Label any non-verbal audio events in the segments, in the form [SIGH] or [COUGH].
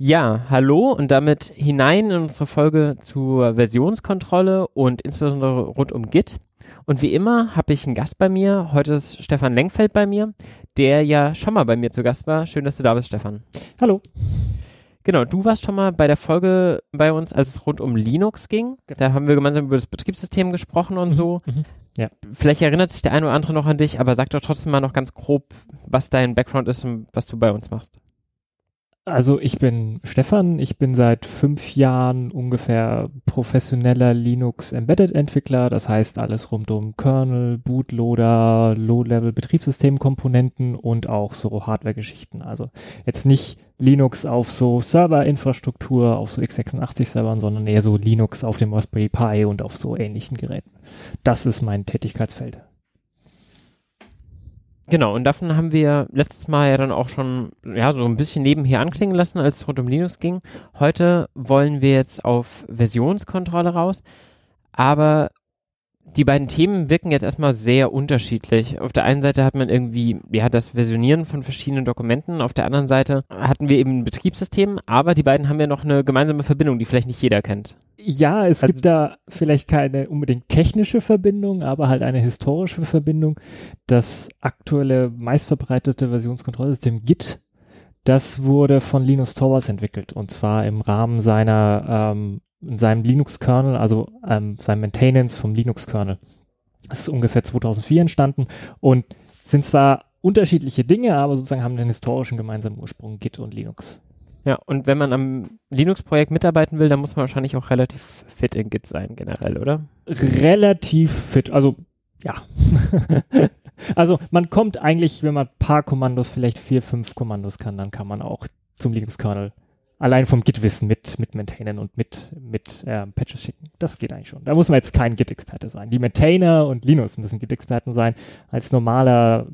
Ja, hallo und damit hinein in unsere Folge zur Versionskontrolle und insbesondere rund um Git. Und wie immer habe ich einen Gast bei mir. Heute ist Stefan Lenkfeld bei mir, der ja schon mal bei mir zu Gast war. Schön, dass du da bist, Stefan. Hallo. Genau, du warst schon mal bei der Folge bei uns, als es rund um Linux ging. Genau. Da haben wir gemeinsam über das Betriebssystem gesprochen und mhm, so. Mhm. Ja. Vielleicht erinnert sich der eine oder andere noch an dich, aber sag doch trotzdem mal noch ganz grob, was dein Background ist und was du bei uns machst. Also ich bin Stefan, ich bin seit fünf Jahren ungefähr professioneller Linux Embedded Entwickler, das heißt alles rund um Kernel, Bootloader, Low-Level Betriebssystemkomponenten und auch so Hardware-Geschichten. Also jetzt nicht Linux auf so Serverinfrastruktur, auf so x86-Servern, sondern eher so Linux auf dem Raspberry Pi und auf so ähnlichen Geräten. Das ist mein Tätigkeitsfeld. Genau, und davon haben wir letztes Mal ja dann auch schon ja, so ein bisschen nebenher anklingen lassen, als es rund um Linux ging. Heute wollen wir jetzt auf Versionskontrolle raus, aber die beiden Themen wirken jetzt erstmal sehr unterschiedlich. Auf der einen Seite hat man irgendwie, ja, das Versionieren von verschiedenen Dokumenten. Auf der anderen Seite hatten wir eben ein Betriebssystem, aber die beiden haben ja noch eine gemeinsame Verbindung, die vielleicht nicht jeder kennt. Ja, es also, gibt da vielleicht keine unbedingt technische Verbindung, aber halt eine historische Verbindung. Das aktuelle meistverbreitete Versionskontrollsystem Git, das wurde von Linus Torvalds entwickelt und zwar im Rahmen seiner ähm, seinem Linux-Kernel, also ähm, seinem Maintenance vom Linux-Kernel. Das ist ungefähr 2004 entstanden und sind zwar unterschiedliche Dinge, aber sozusagen haben einen historischen gemeinsamen Ursprung, Git und Linux. Ja, und wenn man am Linux-Projekt mitarbeiten will, dann muss man wahrscheinlich auch relativ fit in Git sein, generell, oder? Relativ fit, also ja. [LAUGHS] also man kommt eigentlich, wenn man ein paar Kommandos, vielleicht vier, fünf Kommandos kann, dann kann man auch zum Linux-Kernel allein vom Git-Wissen mit, mit Maintainern und mit, mit äh, Patches schicken. Das geht eigentlich schon. Da muss man jetzt kein Git-Experte sein. Die Maintainer und Linus müssen Git-Experten sein. Als normaler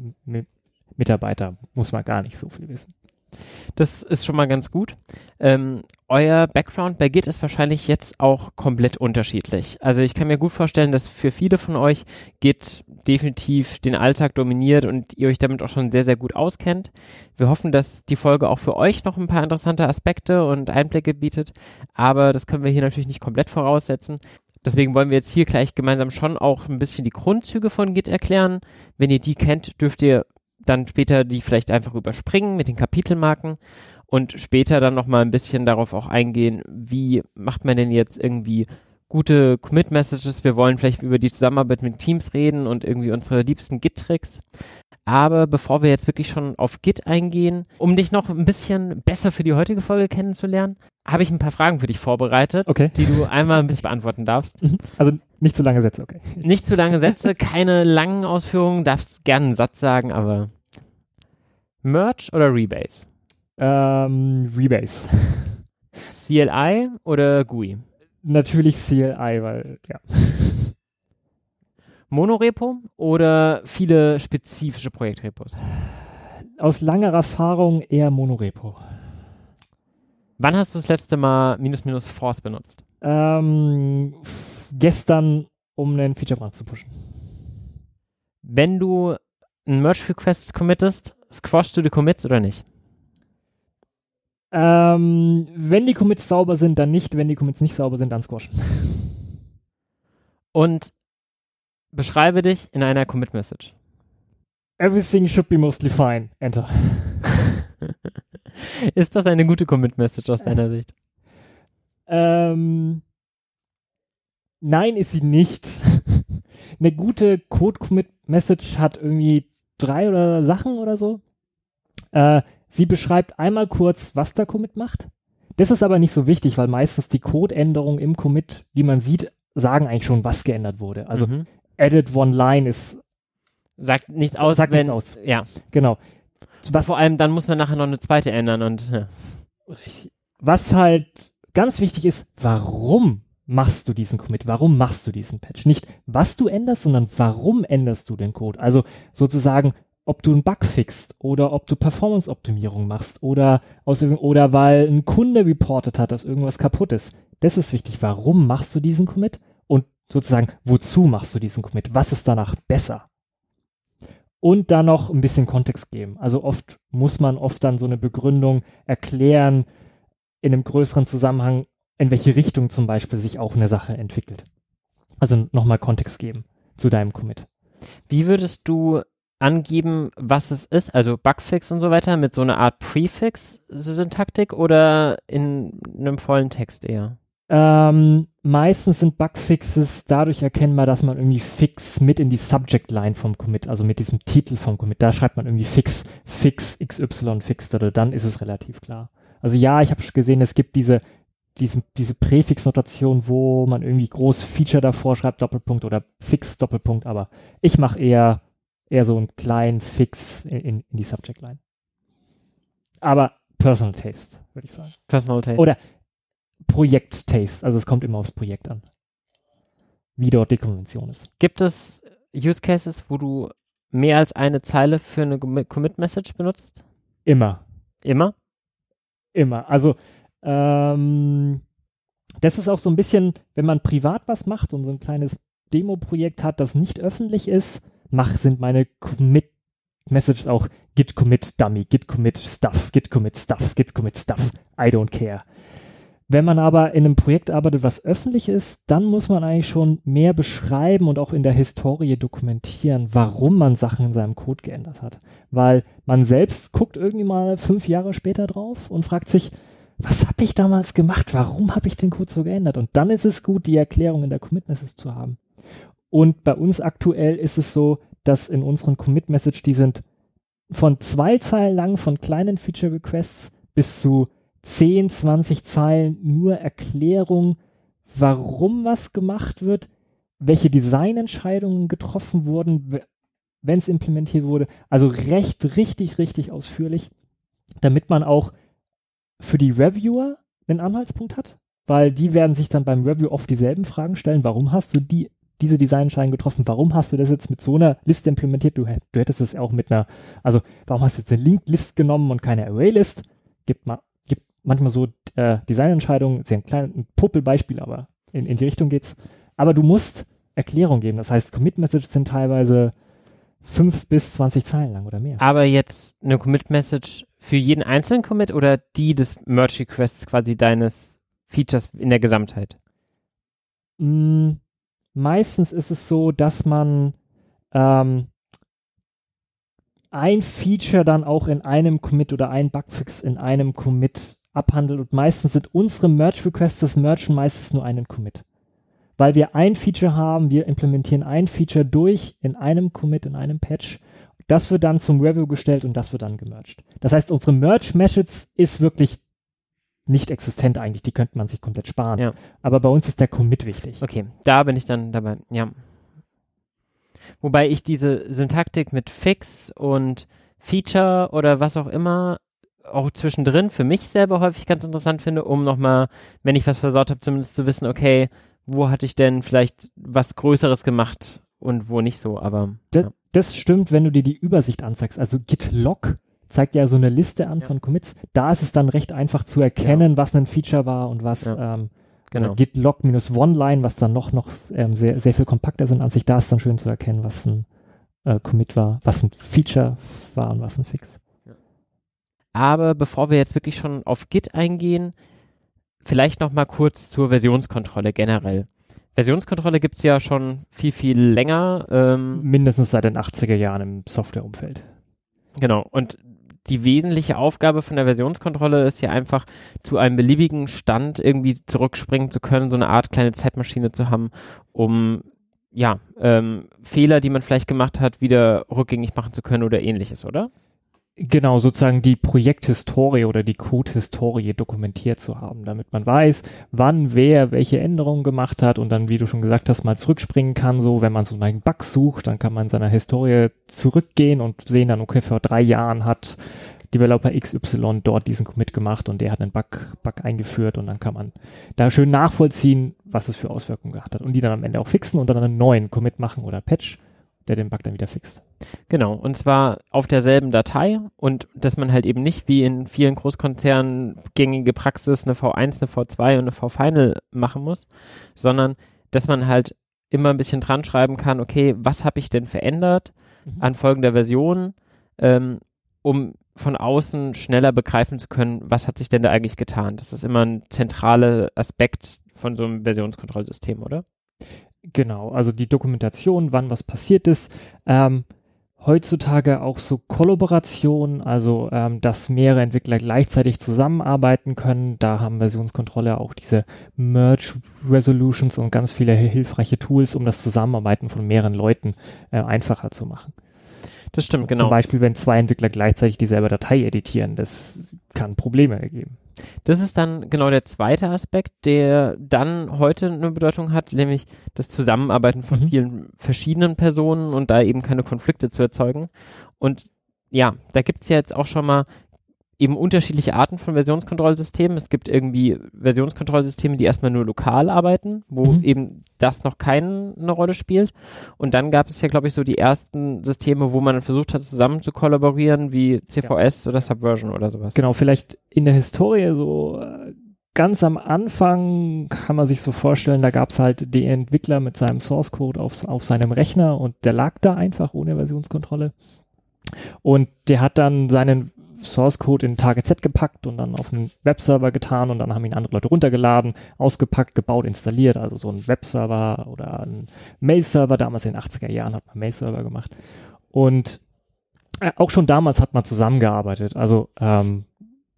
Mitarbeiter muss man gar nicht so viel wissen. Das ist schon mal ganz gut. Ähm, euer Background bei Git ist wahrscheinlich jetzt auch komplett unterschiedlich. Also ich kann mir gut vorstellen, dass für viele von euch Git definitiv den Alltag dominiert und ihr euch damit auch schon sehr, sehr gut auskennt. Wir hoffen, dass die Folge auch für euch noch ein paar interessante Aspekte und Einblicke bietet, aber das können wir hier natürlich nicht komplett voraussetzen. Deswegen wollen wir jetzt hier gleich gemeinsam schon auch ein bisschen die Grundzüge von Git erklären. Wenn ihr die kennt, dürft ihr dann später die vielleicht einfach überspringen mit den Kapitelmarken und später dann nochmal ein bisschen darauf auch eingehen, wie macht man denn jetzt irgendwie gute Commit-Messages. Wir wollen vielleicht über die Zusammenarbeit mit Teams reden und irgendwie unsere liebsten Git-Tricks. Aber bevor wir jetzt wirklich schon auf Git eingehen, um dich noch ein bisschen besser für die heutige Folge kennenzulernen, habe ich ein paar Fragen für dich vorbereitet, okay. die du einmal ein bisschen beantworten darfst. Mhm. Also nicht zu lange Sätze, okay. Nicht zu lange Sätze, [LAUGHS] keine langen Ausführungen, darfst gerne einen Satz sagen, aber Merge oder Rebase? Ähm, Rebase. CLI oder GUI? Natürlich CLI, weil, ja. [LAUGHS] Monorepo oder viele spezifische Projektrepos? Aus langer Erfahrung eher Monorepo. Wann hast du das letzte Mal minus minus Force benutzt? Ähm, gestern, um einen Feature-Brand zu pushen. Wenn du einen Merge-Request committest, squashst du die Commits oder nicht? Ähm, wenn die Commits sauber sind, dann nicht. Wenn die Commits nicht sauber sind, dann squashen. Und beschreibe dich in einer Commit-Message. Everything should be mostly fine. Enter. [LAUGHS] Ist das eine gute Commit-Message aus deiner [LAUGHS] Sicht? Ähm, nein, ist sie nicht. [LAUGHS] eine gute Code-Commit-Message hat irgendwie drei oder Sachen oder so. Äh, sie beschreibt einmal kurz, was der Commit macht. Das ist aber nicht so wichtig, weil meistens die Codeänderungen im Commit, die man sieht, sagen eigentlich schon, was geändert wurde. Also mhm. added one line ist sagt nichts aus, sagt wenn, nichts aus. Ja, genau. Was vor allem dann muss man nachher noch eine zweite ändern und ja. was halt ganz wichtig ist, warum machst du diesen Commit? Warum machst du diesen Patch? Nicht, was du änderst, sondern warum änderst du den Code? Also sozusagen, ob du einen Bug fixst oder ob du Performance-Optimierung machst oder aus oder weil ein Kunde reportet hat, dass irgendwas kaputt ist. Das ist wichtig. Warum machst du diesen Commit? Und sozusagen, wozu machst du diesen Commit? Was ist danach besser? Und dann noch ein bisschen Kontext geben. Also oft muss man oft dann so eine Begründung erklären in einem größeren Zusammenhang, in welche Richtung zum Beispiel sich auch eine Sache entwickelt. Also nochmal Kontext geben zu deinem Commit. Wie würdest du angeben, was es ist, also Bugfix und so weiter, mit so einer Art Prefix-Syntaktik oder in einem vollen Text eher? Ähm, meistens sind Bugfixes dadurch erkennbar, dass man irgendwie Fix mit in die Subject Line vom Commit, also mit diesem Titel vom Commit, da schreibt man irgendwie Fix, Fix, XY, oder dann ist es relativ klar. Also ja, ich habe gesehen, es gibt diese diesen, diese Präfix-Notation, wo man irgendwie groß Feature davor schreibt, Doppelpunkt oder Fix, Doppelpunkt, aber ich mache eher, eher so einen kleinen Fix in, in, in die Subject Line. Aber Personal Taste, würde ich sagen. Personal Taste. Oder Projekt Taste, also es kommt immer aufs Projekt an. Wie dort die Konvention ist. Gibt es Use Cases, wo du mehr als eine Zeile für eine Commit Message benutzt? Immer. Immer? Immer. Also ähm, das ist auch so ein bisschen, wenn man privat was macht und so ein kleines Demo-Projekt hat, das nicht öffentlich ist, mach, sind meine Commit Messages auch git commit dummy, git commit stuff, git commit stuff, git commit stuff, I don't care. Wenn man aber in einem Projekt arbeitet, was öffentlich ist, dann muss man eigentlich schon mehr beschreiben und auch in der Historie dokumentieren, warum man Sachen in seinem Code geändert hat. Weil man selbst guckt irgendwie mal fünf Jahre später drauf und fragt sich, was habe ich damals gemacht? Warum habe ich den Code so geändert? Und dann ist es gut, die Erklärung in der Commit Message zu haben. Und bei uns aktuell ist es so, dass in unseren Commit Message, die sind von zwei Zeilen lang, von kleinen Feature Requests bis zu 10, 20 Zeilen nur Erklärung, warum was gemacht wird, welche Designentscheidungen getroffen wurden, wenn es implementiert wurde. Also recht, richtig, richtig ausführlich, damit man auch für die Reviewer einen Anhaltspunkt hat, weil die werden sich dann beim Review oft dieselben Fragen stellen. Warum hast du die, diese Designentscheidung getroffen? Warum hast du das jetzt mit so einer Liste implementiert? Du, du hättest es auch mit einer, also warum hast du jetzt eine Linked-List genommen und keine Array-List? Gibt, ma, gibt manchmal so äh, Designentscheidungen, sehr ein kleines ein Popelbeispiel, aber in, in die Richtung geht's. Aber du musst Erklärung geben. Das heißt, Commit-Messages sind teilweise fünf bis zwanzig Zeilen lang oder mehr. Aber jetzt eine Commit-Message für jeden einzelnen Commit oder die des Merge-Requests quasi deines Features in der Gesamtheit? Mm, meistens ist es so, dass man ähm, ein Feature dann auch in einem Commit oder ein Bugfix in einem Commit abhandelt und meistens sind unsere Merge-Requests das Mergen meistens nur einen Commit weil wir ein Feature haben, wir implementieren ein Feature durch in einem Commit, in einem Patch. Das wird dann zum Review gestellt und das wird dann gemerged. Das heißt, unsere Merge-Message ist wirklich nicht existent eigentlich, die könnte man sich komplett sparen. Ja. Aber bei uns ist der Commit wichtig. Okay, da bin ich dann dabei, ja. Wobei ich diese Syntaktik mit Fix und Feature oder was auch immer auch zwischendrin für mich selber häufig ganz interessant finde, um nochmal, wenn ich was versaut habe, zumindest zu wissen, okay, wo hatte ich denn vielleicht was Größeres gemacht und wo nicht so, aber. Ja. Das stimmt, wenn du dir die Übersicht anzeigst. Also Git Log zeigt ja so eine Liste an ja. von Commits. Da ist es dann recht einfach zu erkennen, ja. was ein Feature war und was ähm, genau. Git Log minus One-Line, was dann noch, noch ähm, sehr, sehr viel kompakter sind an sich. Da ist dann schön zu erkennen, was ein äh, Commit war, was ein Feature war und was ein Fix. Aber bevor wir jetzt wirklich schon auf Git eingehen, Vielleicht noch mal kurz zur Versionskontrolle generell. Versionskontrolle gibt es ja schon viel, viel länger. Ähm, Mindestens seit den 80er Jahren im Softwareumfeld. Genau. Und die wesentliche Aufgabe von der Versionskontrolle ist ja einfach, zu einem beliebigen Stand irgendwie zurückspringen zu können, so eine Art kleine Zeitmaschine zu haben, um ja, ähm, Fehler, die man vielleicht gemacht hat, wieder rückgängig machen zu können oder ähnliches, oder? Genau, sozusagen die Projekthistorie oder die Code-Historie dokumentiert zu haben, damit man weiß, wann wer welche Änderungen gemacht hat und dann, wie du schon gesagt hast, mal zurückspringen kann. So, wenn man so einen Bug sucht, dann kann man in seiner Historie zurückgehen und sehen dann, okay, vor drei Jahren hat Developer XY dort diesen Commit gemacht und der hat einen Bug, Bug eingeführt und dann kann man da schön nachvollziehen, was es für Auswirkungen gehabt hat und die dann am Ende auch fixen und dann einen neuen Commit machen oder Patch, der den Bug dann wieder fixt. Genau, und zwar auf derselben Datei und dass man halt eben nicht wie in vielen Großkonzernen gängige Praxis eine V1, eine V2 und eine V-Final machen muss, sondern dass man halt immer ein bisschen dran schreiben kann, okay, was habe ich denn verändert mhm. an folgender Version, ähm, um von außen schneller begreifen zu können, was hat sich denn da eigentlich getan. Das ist immer ein zentraler Aspekt von so einem Versionskontrollsystem, oder? Genau, also die Dokumentation, wann was passiert ist. Ähm, heutzutage auch so Kollaboration, also ähm, dass mehrere Entwickler gleichzeitig zusammenarbeiten können. Da haben Versionskontrolle auch diese Merge Resolutions und ganz viele hilfreiche Tools, um das Zusammenarbeiten von mehreren Leuten äh, einfacher zu machen. Das stimmt, genau. Zum Beispiel, wenn zwei Entwickler gleichzeitig dieselbe Datei editieren, das kann Probleme ergeben. Das ist dann genau der zweite Aspekt, der dann heute eine Bedeutung hat, nämlich das Zusammenarbeiten von mhm. vielen verschiedenen Personen und da eben keine Konflikte zu erzeugen. Und ja, da gibt es ja jetzt auch schon mal eben unterschiedliche Arten von Versionskontrollsystemen. Es gibt irgendwie Versionskontrollsysteme, die erstmal nur lokal arbeiten, wo mhm. eben das noch keine Rolle spielt. Und dann gab es ja, glaube ich, so die ersten Systeme, wo man versucht hat, zusammen zu kollaborieren, wie CVS ja. oder Subversion oder sowas. Genau, vielleicht in der Historie so äh, ganz am Anfang kann man sich so vorstellen, da gab es halt den Entwickler mit seinem Source Code auf, auf seinem Rechner und der lag da einfach ohne Versionskontrolle. Und der hat dann seinen Source Code in Target Z gepackt und dann auf einen Webserver getan und dann haben ihn andere Leute runtergeladen, ausgepackt, gebaut, installiert. Also so ein Webserver oder ein Mail-Server. Damals in den 80er Jahren hat man Mail-Server gemacht. Und äh, auch schon damals hat man zusammengearbeitet. Also ähm,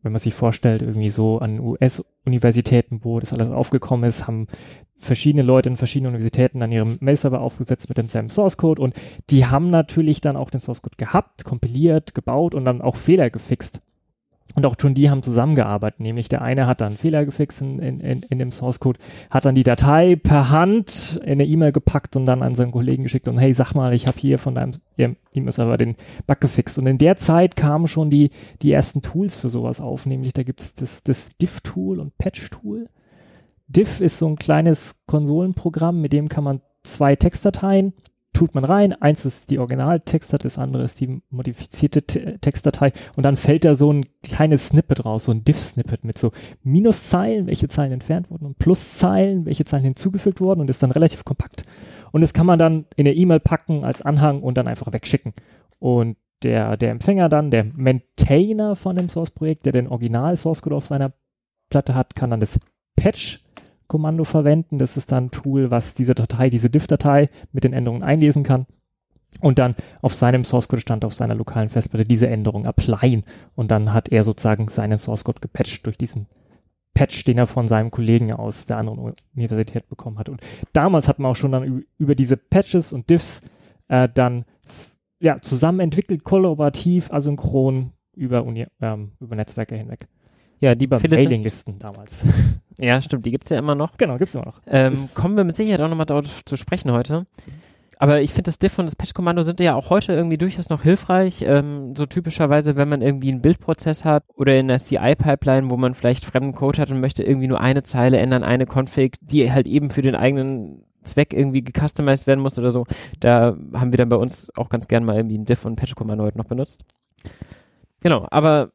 wenn man sich vorstellt, irgendwie so an US-Universitäten, wo das alles aufgekommen ist, haben verschiedene Leute in verschiedenen Universitäten an ihrem Mail-Server aufgesetzt mit demselben Source-Code und die haben natürlich dann auch den Source-Code gehabt, kompiliert, gebaut und dann auch Fehler gefixt. Und auch schon die haben zusammengearbeitet, nämlich der eine hat dann Fehler gefixt in, in, in dem Source Code, hat dann die Datei per Hand in eine E-Mail gepackt und dann an seinen Kollegen geschickt und hey, sag mal, ich habe hier von deinem E-Mail-Server den Bug gefixt. Und in der Zeit kamen schon die, die ersten Tools für sowas auf, nämlich da gibt es das, das Diff-Tool und Patch-Tool. Diff ist so ein kleines Konsolenprogramm, mit dem kann man zwei Textdateien tut man rein. Eins ist die Originaltextdatei, das andere ist die modifizierte Textdatei und dann fällt da so ein kleines Snippet raus, so ein Diff-Snippet mit so Minuszeilen, welche Zeilen entfernt wurden und Pluszeilen, welche Zeilen hinzugefügt wurden und ist dann relativ kompakt. Und das kann man dann in der E-Mail packen als Anhang und dann einfach wegschicken. Und der, der Empfänger dann, der Maintainer von dem Source-Projekt, der den Original-Source-Code auf seiner Platte hat, kann dann das Patch Kommando verwenden. Das ist dann ein Tool, was diese Datei, diese diff-Datei mit den Änderungen einlesen kann und dann auf seinem Source Code Stand auf seiner lokalen Festplatte diese Änderung applyen und dann hat er sozusagen seinen Source Code gepatcht durch diesen Patch, den er von seinem Kollegen aus der anderen Universität bekommen hat. Und damals hat man auch schon dann über diese Patches und Diffs äh, dann ja, zusammen entwickelt, kollaborativ, asynchron über, Uni ähm, über Netzwerke hinweg. Ja, die über Mailinglisten damals. [LAUGHS] Ja, stimmt, die gibt es ja immer noch. Genau, gibt es immer noch. Ähm, kommen wir mit Sicherheit auch nochmal darauf zu sprechen heute. Aber ich finde, das Diff und das Patch-Kommando sind ja auch heute irgendwie durchaus noch hilfreich. Ähm, so typischerweise, wenn man irgendwie einen Bildprozess hat oder in der CI-Pipeline, wo man vielleicht fremden Code hat und möchte irgendwie nur eine Zeile ändern, eine Config, die halt eben für den eigenen Zweck irgendwie gecustomized werden muss oder so. Da haben wir dann bei uns auch ganz gern mal irgendwie ein Diff und Patch-Kommando heute noch benutzt. Genau, aber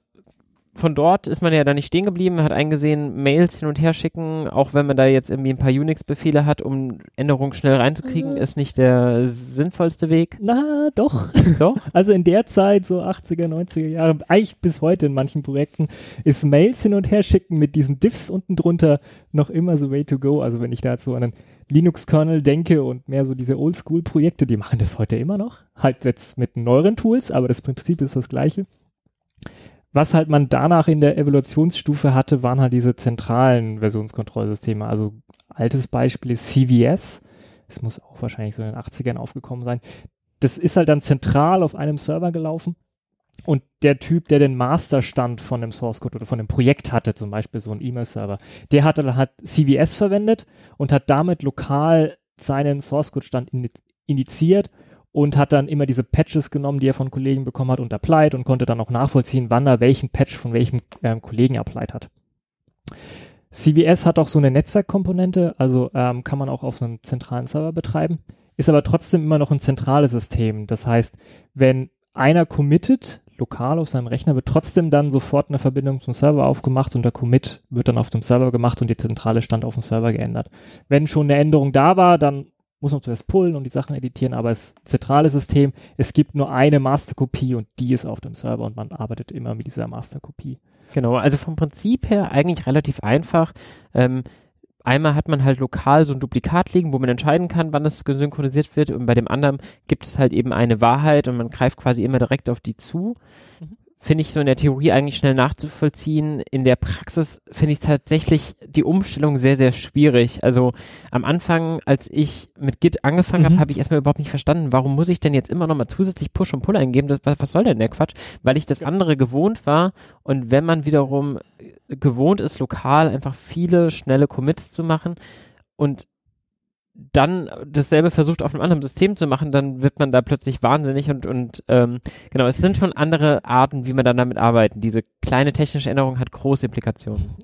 von dort ist man ja da nicht stehen geblieben, hat eingesehen, Mails hin und her schicken, auch wenn man da jetzt irgendwie ein paar Unix-Befehle hat, um Änderungen schnell reinzukriegen, äh. ist nicht der sinnvollste Weg. Na, doch. [LAUGHS] [LAUGHS] Doch? Also in der Zeit, so 80er, 90er Jahre, eigentlich bis heute in manchen Projekten, ist Mails hin und her schicken mit diesen Diffs unten drunter noch immer so way to go. Also wenn ich da jetzt so an einen Linux-Kernel denke und mehr so diese Oldschool-Projekte, die machen das heute immer noch. Halt jetzt mit neueren Tools, aber das Prinzip ist das gleiche was halt man danach in der Evolutionsstufe hatte, waren halt diese zentralen Versionskontrollsysteme. Also altes Beispiel ist CVS. Es muss auch wahrscheinlich so in den 80ern aufgekommen sein. Das ist halt dann zentral auf einem Server gelaufen. Und der Typ, der den Masterstand von dem Source Code oder von dem Projekt hatte, zum Beispiel so ein E-Mail-Server, der hatte halt CVS verwendet und hat damit lokal seinen Source Code Stand initiiert und hat dann immer diese Patches genommen, die er von Kollegen bekommen hat und applied und konnte dann auch nachvollziehen, wann er welchen Patch von welchem ähm, Kollegen applied hat. CVS hat auch so eine Netzwerkkomponente, also ähm, kann man auch auf einem zentralen Server betreiben, ist aber trotzdem immer noch ein zentrales System. Das heißt, wenn einer committet, lokal auf seinem Rechner, wird trotzdem dann sofort eine Verbindung zum Server aufgemacht und der Commit wird dann auf dem Server gemacht und die zentrale Stand auf dem Server geändert. Wenn schon eine Änderung da war, dann muss man zuerst pullen und die Sachen editieren, aber das zentrale System, es gibt nur eine Masterkopie und die ist auf dem Server und man arbeitet immer mit dieser Masterkopie. Genau, also vom Prinzip her eigentlich relativ einfach. Ähm, einmal hat man halt lokal so ein Duplikat liegen, wo man entscheiden kann, wann es gesynchronisiert wird und bei dem anderen gibt es halt eben eine Wahrheit und man greift quasi immer direkt auf die zu. Mhm finde ich so in der Theorie eigentlich schnell nachzuvollziehen. In der Praxis finde ich tatsächlich die Umstellung sehr, sehr schwierig. Also am Anfang, als ich mit Git angefangen mhm. habe, habe ich erstmal überhaupt nicht verstanden, warum muss ich denn jetzt immer nochmal zusätzlich Push und Pull eingeben? Das, was soll denn der Quatsch? Weil ich das andere gewohnt war und wenn man wiederum gewohnt ist, lokal einfach viele schnelle Commits zu machen und dann dasselbe versucht auf einem anderen System zu machen, dann wird man da plötzlich wahnsinnig und, und ähm, genau, es sind schon andere Arten, wie man dann damit arbeitet. Diese kleine technische Änderung hat große Implikationen.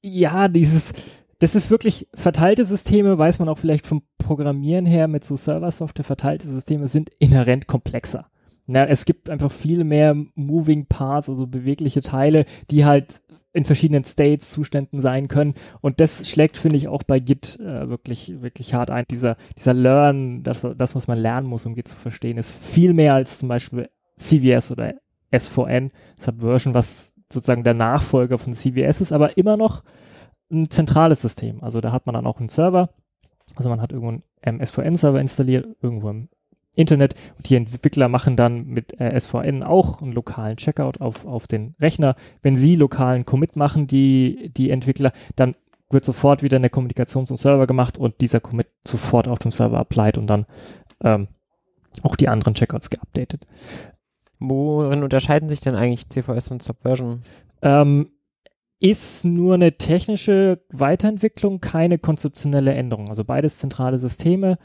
Ja, dieses, das ist wirklich verteilte Systeme, weiß man auch vielleicht vom Programmieren her mit so Server-Software, verteilte Systeme sind inhärent komplexer. Na, es gibt einfach viel mehr Moving Parts, also bewegliche Teile, die halt in verschiedenen States, Zuständen sein können. Und das schlägt, finde ich, auch bei Git äh, wirklich, wirklich hart ein. Dieser, dieser Learn, das, das, was man lernen muss, um Git zu verstehen, ist viel mehr als zum Beispiel CVS oder SVN, Subversion, was sozusagen der Nachfolger von CVS ist, aber immer noch ein zentrales System. Also da hat man dann auch einen Server. Also man hat irgendwo einen SVN-Server installiert, irgendwo im Internet und die Entwickler machen dann mit äh, SVN auch einen lokalen Checkout auf, auf den Rechner. Wenn sie lokalen Commit machen, die, die Entwickler, dann wird sofort wieder eine Kommunikation zum Server gemacht und dieser Commit sofort auf dem Server applied und dann ähm, auch die anderen Checkouts geupdatet. Worin unterscheiden sich denn eigentlich CVS und Subversion? Ähm, ist nur eine technische Weiterentwicklung, keine konzeptionelle Änderung. Also beides zentrale Systeme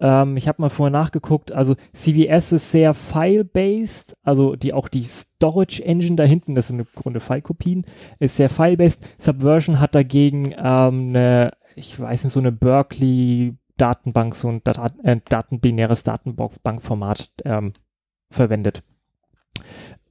ähm, ich habe mal vorher nachgeguckt, also CVS ist sehr file-based, also die auch die Storage Engine da hinten, das sind im Grunde File-Kopien, ist sehr file-based. Subversion hat dagegen ähm, eine, ich weiß nicht, so eine Berkeley Datenbank, so ein Dat äh, datenbinäres Datenbankformat ähm, verwendet,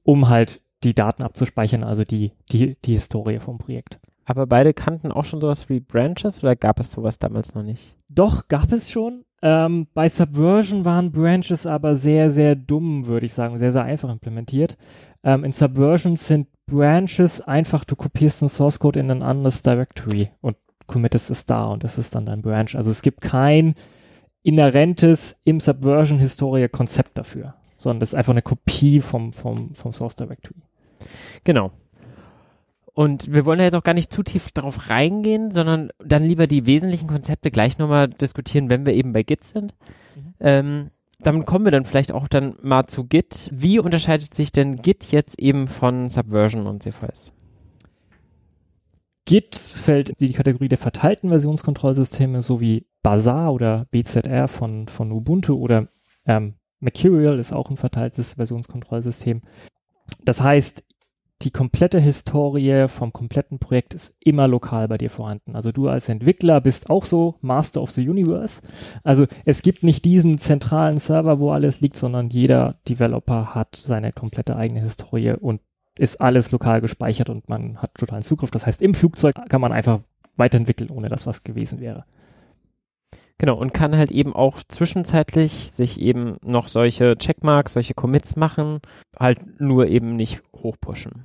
um halt die Daten abzuspeichern, also die, die, die Historie vom Projekt. Aber beide kannten auch schon sowas wie Branches oder gab es sowas damals noch nicht? Doch, gab es schon. Ähm, bei Subversion waren Branches aber sehr, sehr dumm, würde ich sagen, sehr, sehr einfach implementiert. Ähm, in Subversion sind Branches einfach, du kopierst einen Source Code in ein anderes Directory und committest es da und das ist dann dein Branch. Also es gibt kein inhärentes im Subversion-Historie-Konzept dafür, sondern das ist einfach eine Kopie vom, vom, vom Source Directory. Genau. Und wir wollen da jetzt auch gar nicht zu tief darauf reingehen, sondern dann lieber die wesentlichen Konzepte gleich nochmal diskutieren, wenn wir eben bei Git sind. Mhm. Ähm, damit kommen wir dann vielleicht auch dann mal zu Git. Wie unterscheidet sich denn Git jetzt eben von Subversion und CVS? Git fällt in die Kategorie der verteilten Versionskontrollsysteme, so wie Bazaar oder BZR von, von Ubuntu oder ähm, Mercurial ist auch ein verteiltes Versionskontrollsystem. Das heißt, die komplette Historie vom kompletten Projekt ist immer lokal bei dir vorhanden. Also du als Entwickler bist auch so Master of the Universe. Also es gibt nicht diesen zentralen Server, wo alles liegt, sondern jeder Developer hat seine komplette eigene Historie und ist alles lokal gespeichert und man hat totalen Zugriff. Das heißt, im Flugzeug kann man einfach weiterentwickeln, ohne dass was gewesen wäre. Genau, und kann halt eben auch zwischenzeitlich sich eben noch solche Checkmarks, solche Commits machen, halt nur eben nicht hochpushen.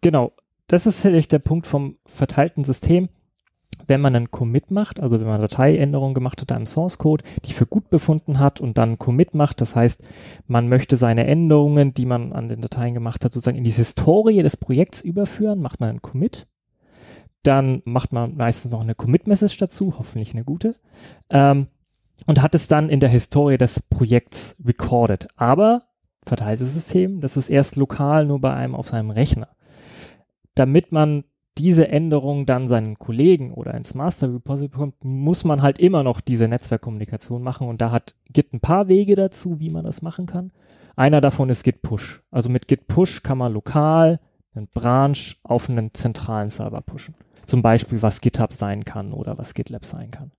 Genau, das ist vielleicht der Punkt vom verteilten System. Wenn man einen Commit macht, also wenn man Dateiänderungen gemacht hat einem Source Code, die für gut befunden hat und dann Commit macht, das heißt, man möchte seine Änderungen, die man an den Dateien gemacht hat, sozusagen in die Historie des Projekts überführen, macht man einen Commit dann macht man meistens noch eine Commit-Message dazu, hoffentlich eine gute, ähm, und hat es dann in der Historie des Projekts recorded. Aber verteiltes System, das ist erst lokal nur bei einem auf seinem Rechner. Damit man diese Änderung dann seinen Kollegen oder ins Master Repository bekommt, muss man halt immer noch diese Netzwerkkommunikation machen und da hat Git ein paar Wege dazu, wie man das machen kann. Einer davon ist Git Push. Also mit Git Push kann man lokal einen Branch auf einen zentralen Server pushen. Zum Beispiel, was GitHub sein kann oder was GitLab sein kann.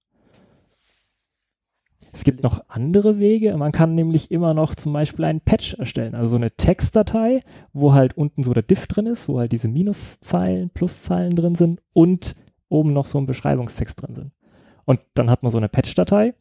Es gibt noch andere Wege. Man kann nämlich immer noch zum Beispiel einen Patch erstellen, also so eine Textdatei, wo halt unten so der Diff drin ist, wo halt diese Minuszeilen, Pluszeilen drin sind und oben noch so ein Beschreibungstext drin sind. Und dann hat man so eine Patch-Datei,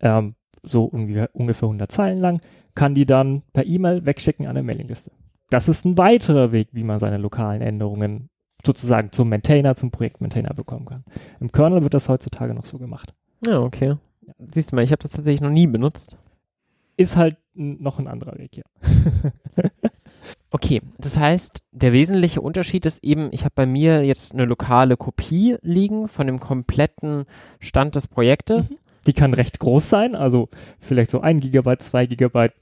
ähm, so ungefähr, ungefähr 100 Zeilen lang, kann die dann per E-Mail wegschicken an eine Mailingliste. Das ist ein weiterer Weg, wie man seine lokalen Änderungen sozusagen zum Maintainer, zum Projektmaintainer bekommen kann. Im Kernel wird das heutzutage noch so gemacht. Ja, okay. Siehst du mal, ich habe das tatsächlich noch nie benutzt. Ist halt noch ein anderer Weg, ja. [LAUGHS] okay, das heißt, der wesentliche Unterschied ist eben, ich habe bei mir jetzt eine lokale Kopie liegen von dem kompletten Stand des Projektes. Mhm. Die kann recht groß sein, also vielleicht so ein Gigabyte, zwei Gigabyte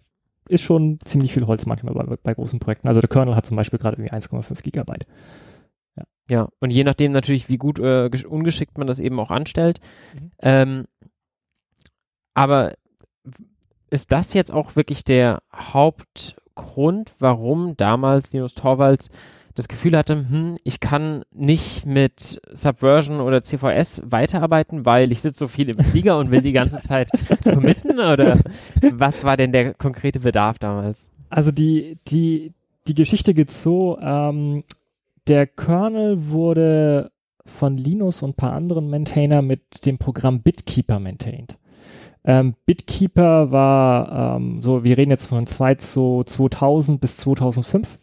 ist schon ziemlich viel Holz manchmal bei, bei großen Projekten. Also der Kernel hat zum Beispiel gerade irgendwie 1,5 Gigabyte. Ja. ja, und je nachdem natürlich, wie gut äh, ungeschickt man das eben auch anstellt, mhm. ähm, aber ist das jetzt auch wirklich der Hauptgrund, warum damals Linus Torvalds das Gefühl hatte, hm, ich kann nicht mit Subversion oder CVS weiterarbeiten, weil ich sitze so viel im [LAUGHS] Flieger und will die ganze Zeit committen? Oder was war denn der konkrete Bedarf damals? Also die, die, die Geschichte geht so, ähm, der Kernel wurde von Linus und ein paar anderen Maintainer mit dem Programm Bitkeeper maintained. Ähm, Bitkeeper war ähm, so, wir reden jetzt von 2 zu 2000 bis 2005.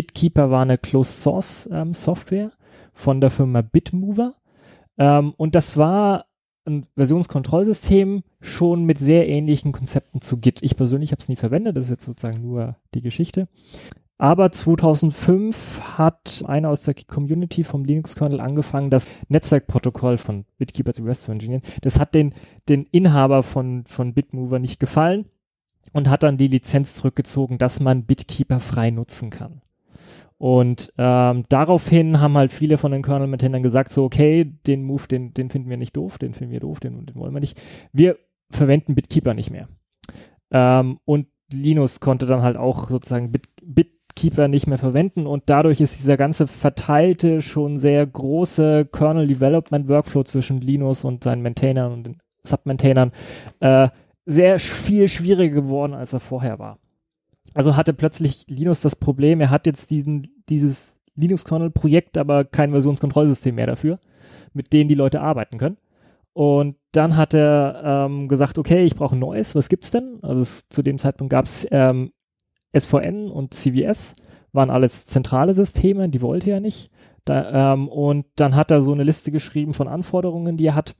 Bitkeeper war eine Closed Source ähm, Software von der Firma Bitmover. Ähm, und das war ein Versionskontrollsystem schon mit sehr ähnlichen Konzepten zu Git. Ich persönlich habe es nie verwendet, das ist jetzt sozusagen nur die Geschichte. Aber 2005 hat einer aus der Community vom Linux-Kernel angefangen, das Netzwerkprotokoll von Bitkeeper zu REST zu engineeren. Das hat den, den Inhaber von, von Bitmover nicht gefallen und hat dann die Lizenz zurückgezogen, dass man Bitkeeper frei nutzen kann. Und ähm, daraufhin haben halt viele von den Kernel-Maintainern gesagt, so, okay, den Move, den, den finden wir nicht doof, den finden wir doof, den, den wollen wir nicht. Wir verwenden Bitkeeper nicht mehr. Ähm, und Linus konnte dann halt auch sozusagen Bit, Bit Keeper nicht mehr verwenden und dadurch ist dieser ganze verteilte, schon sehr große Kernel Development Workflow zwischen Linus und seinen Maintainern und den Submaintainern äh, sehr viel schwieriger geworden, als er vorher war. Also hatte plötzlich Linus das Problem, er hat jetzt diesen, dieses Linux-Kernel-Projekt, aber kein Versionskontrollsystem mehr dafür, mit dem die Leute arbeiten können. Und dann hat er ähm, gesagt, okay, ich brauche ein neues, was gibt's denn? Also es, zu dem Zeitpunkt gab es ähm, SVN und CVS waren alles zentrale Systeme, die wollte er nicht. Da, ähm, und dann hat er so eine Liste geschrieben von Anforderungen, die er hat.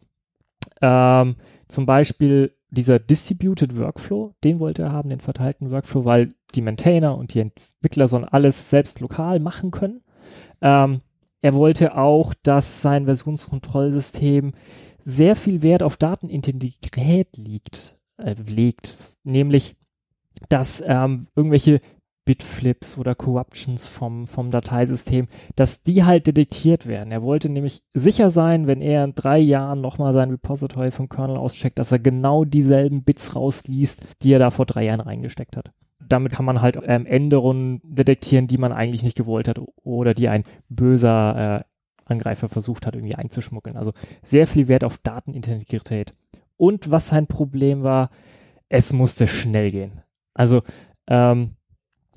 Ähm, zum Beispiel dieser Distributed Workflow, den wollte er haben, den verteilten Workflow, weil die Maintainer und die Entwickler sollen alles selbst lokal machen können. Ähm, er wollte auch, dass sein Versionskontrollsystem sehr viel Wert auf Datenintegrität liegt, äh, legt, nämlich dass ähm, irgendwelche Bitflips oder Corruptions vom, vom Dateisystem, dass die halt detektiert werden. Er wollte nämlich sicher sein, wenn er in drei Jahren nochmal sein Repository vom Kernel auscheckt, dass er genau dieselben Bits rausliest, die er da vor drei Jahren reingesteckt hat. Damit kann man halt ähm, Änderungen detektieren, die man eigentlich nicht gewollt hat oder die ein böser äh, Angreifer versucht hat, irgendwie einzuschmuggeln. Also sehr viel Wert auf Datenintegrität. Und was sein Problem war, es musste schnell gehen. Also ähm,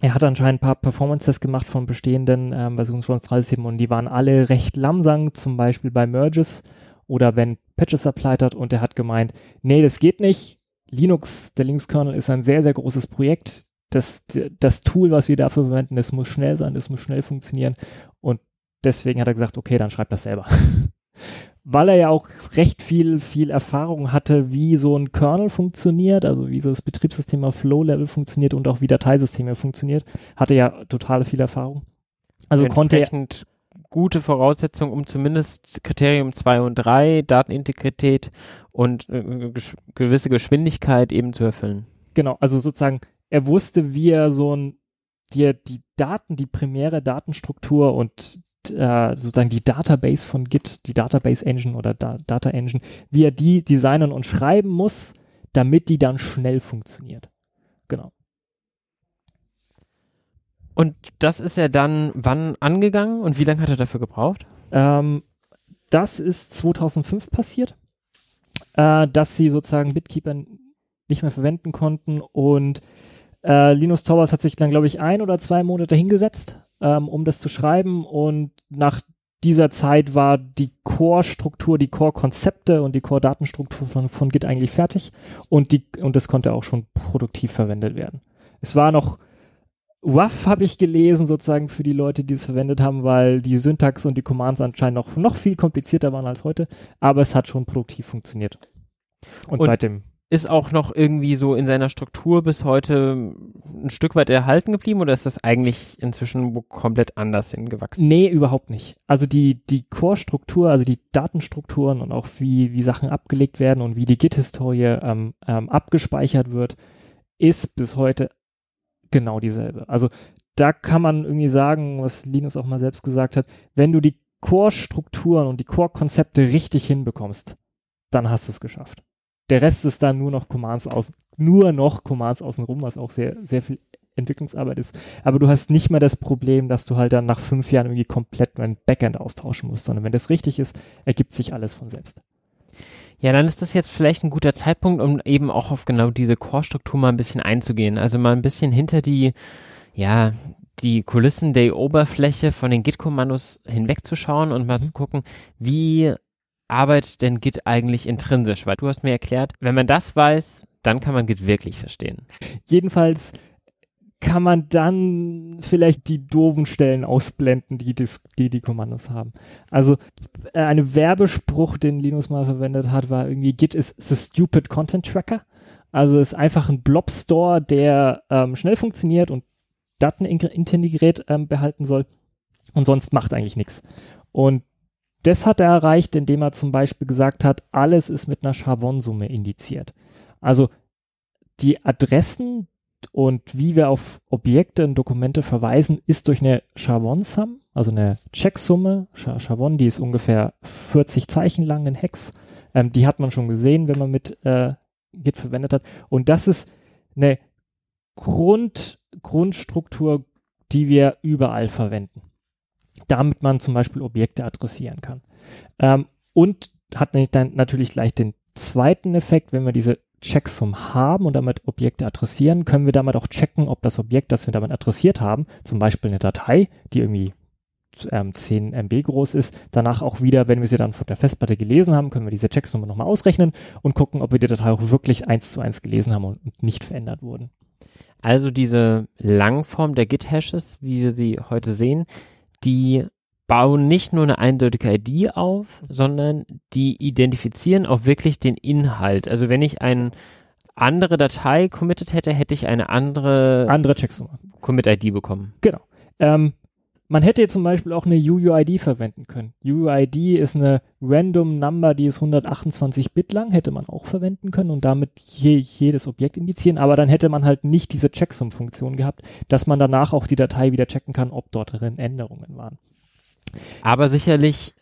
er hat anscheinend ein paar Performance-Tests gemacht von bestehenden ähm, Versionskontrollsystemen und die waren alle recht langsam, zum Beispiel bei Merges oder wenn Patches applied hat und er hat gemeint, nee, das geht nicht. Linux, der Linux-Kernel ist ein sehr, sehr großes Projekt. Das, das Tool, was wir dafür verwenden, das muss schnell sein, das muss schnell funktionieren und deswegen hat er gesagt, okay, dann schreibt das selber. [LAUGHS] weil er ja auch recht viel, viel Erfahrung hatte, wie so ein Kernel funktioniert, also wie so das Betriebssystem auf Low-Level funktioniert und auch wie Dateisysteme funktioniert, hatte ja total viel Erfahrung. Also konnte er gute Voraussetzungen, um zumindest Kriterium 2 und 3, Datenintegrität und äh, gesch gewisse Geschwindigkeit eben zu erfüllen. Genau, also sozusagen, er wusste, wie er so ein, die, die Daten, die primäre Datenstruktur und äh, sozusagen die Database von Git, die Database Engine oder da Data Engine, wie er die designen und schreiben muss, damit die dann schnell funktioniert. Genau. Und das ist er dann wann angegangen und wie lange hat er dafür gebraucht? Ähm, das ist 2005 passiert, äh, dass sie sozusagen Bitkeeper nicht mehr verwenden konnten und äh, Linus Torvalds hat sich dann, glaube ich, ein oder zwei Monate hingesetzt, ähm, um das zu schreiben und nach dieser Zeit war die Core-Struktur, die Core-Konzepte und die Core-Datenstruktur von, von Git eigentlich fertig und, die, und das konnte auch schon produktiv verwendet werden. Es war noch rough, habe ich gelesen, sozusagen für die Leute, die es verwendet haben, weil die Syntax und die Commands anscheinend noch, noch viel komplizierter waren als heute, aber es hat schon produktiv funktioniert. Und, und seitdem ist auch noch irgendwie so in seiner Struktur bis heute ein Stück weit erhalten geblieben oder ist das eigentlich inzwischen komplett anders hingewachsen? Nee, überhaupt nicht. Also die, die Core-Struktur, also die Datenstrukturen und auch wie, wie Sachen abgelegt werden und wie die Git-Historie ähm, ähm, abgespeichert wird, ist bis heute genau dieselbe. Also da kann man irgendwie sagen, was Linus auch mal selbst gesagt hat, wenn du die Core-Strukturen und die Core-Konzepte richtig hinbekommst, dann hast du es geschafft. Der Rest ist dann nur noch Commands aus, nur noch Commands außenrum, was auch sehr, sehr viel Entwicklungsarbeit ist. Aber du hast nicht mehr das Problem, dass du halt dann nach fünf Jahren irgendwie komplett ein Backend austauschen musst, sondern wenn das richtig ist, ergibt sich alles von selbst. Ja, dann ist das jetzt vielleicht ein guter Zeitpunkt, um eben auch auf genau diese Core-Struktur mal ein bisschen einzugehen. Also mal ein bisschen hinter die, ja, die Kulissen der Oberfläche von den Git-Kommandos hinwegzuschauen und mal zu gucken, wie arbeitet denn Git eigentlich intrinsisch? Weil du hast mir erklärt, wenn man das weiß, dann kann man Git wirklich verstehen. Jedenfalls kann man dann vielleicht die doofen Stellen ausblenden, die dis, die, die Kommandos haben. Also äh, ein Werbespruch, den Linus mal verwendet hat, war irgendwie Git ist the stupid content tracker. Also ist einfach ein Blob Store, der ähm, schnell funktioniert und Daten integriert ähm, behalten soll und sonst macht eigentlich nichts. Und das hat er erreicht, indem er zum Beispiel gesagt hat, alles ist mit einer Chavon-Summe indiziert. Also die Adressen und wie wir auf Objekte und Dokumente verweisen, ist durch eine Chavon-Sum, also eine Checksumme. Chavon, die ist ungefähr 40 Zeichen lang in Hex. Ähm, die hat man schon gesehen, wenn man mit äh, Git verwendet hat. Und das ist eine Grund, Grundstruktur, die wir überall verwenden damit man zum Beispiel Objekte adressieren kann. Ähm, und hat dann natürlich gleich den zweiten Effekt, wenn wir diese Checksum haben und damit Objekte adressieren, können wir damit auch checken, ob das Objekt, das wir damit adressiert haben, zum Beispiel eine Datei, die irgendwie ähm, 10 MB groß ist, danach auch wieder, wenn wir sie dann von der Festplatte gelesen haben, können wir diese Checksumme nochmal ausrechnen und gucken, ob wir die Datei auch wirklich eins zu eins gelesen haben und nicht verändert wurden. Also diese Langform der Git-Hashes, wie wir sie heute sehen, die bauen nicht nur eine eindeutige ID auf, sondern die identifizieren auch wirklich den Inhalt. Also wenn ich eine andere Datei committed hätte, hätte ich eine andere, andere. Commit-ID bekommen. Genau. Ähm, man hätte zum Beispiel auch eine UUID verwenden können. UUID ist eine Random Number, die ist 128 Bit lang, hätte man auch verwenden können und damit je, jedes Objekt indizieren, aber dann hätte man halt nicht diese Checksum-Funktion gehabt, dass man danach auch die Datei wieder checken kann, ob dort drin Änderungen waren. Aber sicherlich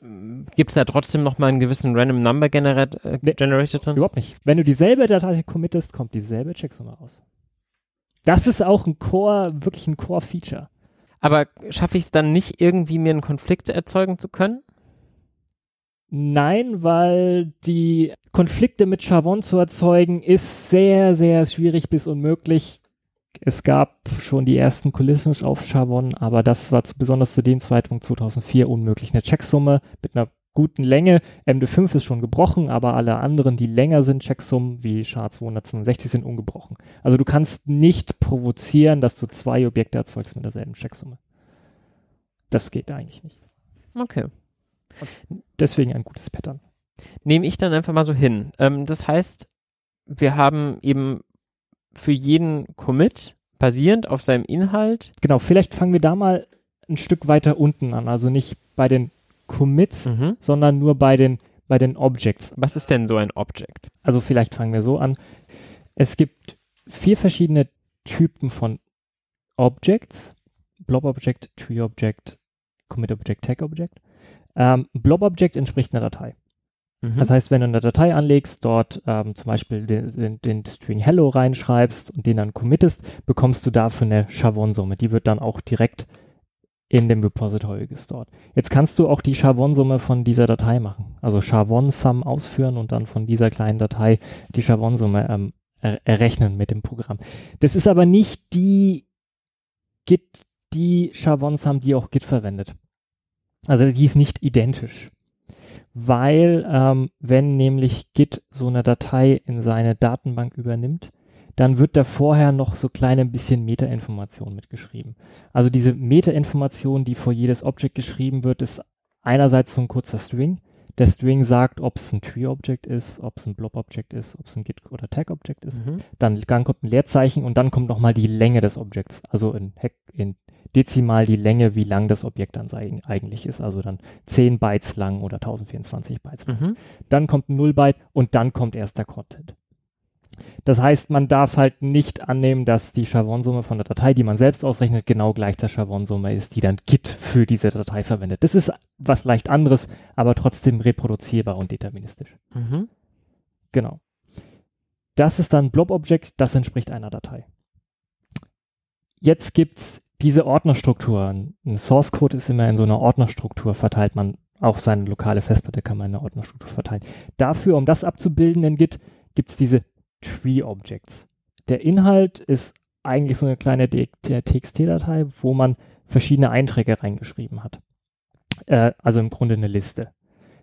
mm, gibt es da trotzdem noch mal einen gewissen Random Number generat äh, Generator drin? Überhaupt nicht. Wenn du dieselbe Datei committest, kommt dieselbe Checksumme raus. Das ist auch ein Core, wirklich ein Core-Feature. Aber schaffe ich es dann nicht irgendwie, mir einen Konflikt erzeugen zu können? Nein, weil die Konflikte mit Chavon zu erzeugen ist sehr, sehr schwierig bis unmöglich. Es gab schon die ersten Kulissen auf Chavon, aber das war zu, besonders zu dem Zeitpunkt 2004 unmöglich. Eine Checksumme mit einer guten Länge. MD5 ist schon gebrochen, aber alle anderen, die länger sind, Checksummen wie SHA-265 sind ungebrochen. Also du kannst nicht provozieren, dass du zwei Objekte erzeugst mit derselben Checksumme. Das geht eigentlich nicht. Okay. Deswegen ein gutes Pattern. Nehme ich dann einfach mal so hin. Ähm, das heißt, wir haben eben für jeden Commit basierend auf seinem Inhalt. Genau, vielleicht fangen wir da mal ein Stück weiter unten an. Also nicht bei den Commits, mhm. sondern nur bei den, bei den Objects. Was ist denn so ein Object? Also vielleicht fangen wir so an. Es gibt vier verschiedene Typen von Objects. Blob Object, Tree Object, Commit Object, Tag Object. Ähm, Blob Object entspricht einer Datei. Mhm. Das heißt, wenn du eine Datei anlegst, dort ähm, zum Beispiel den, den, den String Hello reinschreibst und den dann committest, bekommst du dafür eine Chavon-Summe. Die wird dann auch direkt in dem Repository gestort. Jetzt kannst du auch die Chavon-Summe von dieser Datei machen. Also Chavon-Sum ausführen und dann von dieser kleinen Datei die Chavon-Summe ähm, er errechnen mit dem Programm. Das ist aber nicht die Git, die Chavon-Sum, die auch Git verwendet. Also die ist nicht identisch weil ähm, wenn nämlich Git so eine Datei in seine Datenbank übernimmt, dann wird da vorher noch so kleine bisschen Metainformation mitgeschrieben. Also diese Metainformation, die vor jedes Object geschrieben wird, ist einerseits so ein kurzer String. Der String sagt, ob es ein Tree-Object ist, ob es ein Blob-Object ist, ob es ein Git- oder Tag-Object ist. Mhm. Dann, dann kommt ein Leerzeichen und dann kommt nochmal die Länge des Objekts, also in, Hek- in dezimal die Länge, wie lang das Objekt dann sei- eigentlich ist. Also dann 10 Bytes lang oder 1024 Bytes lang. Mhm. Dann kommt ein 0 Byte und dann kommt erst der Content. Das heißt, man darf halt nicht annehmen, dass die Chavon-Summe von der Datei, die man selbst ausrechnet, genau gleich der Chavon-Summe ist, die dann Git für diese Datei verwendet. Das ist was leicht anderes, aber trotzdem reproduzierbar und deterministisch. Mhm. Genau. Das ist dann Blob-Object, das entspricht einer Datei. Jetzt gibt's diese Ordnerstruktur. Ein Source-Code ist immer in so einer Ordnerstruktur verteilt. Man auch seine lokale Festplatte kann man in einer Ordnerstruktur verteilen. Dafür, um das abzubilden in Git, gibt's diese Tree-Objects. Der Inhalt ist eigentlich so eine kleine TXT-Datei, wo man verschiedene Einträge reingeschrieben hat. Äh, also im Grunde eine Liste.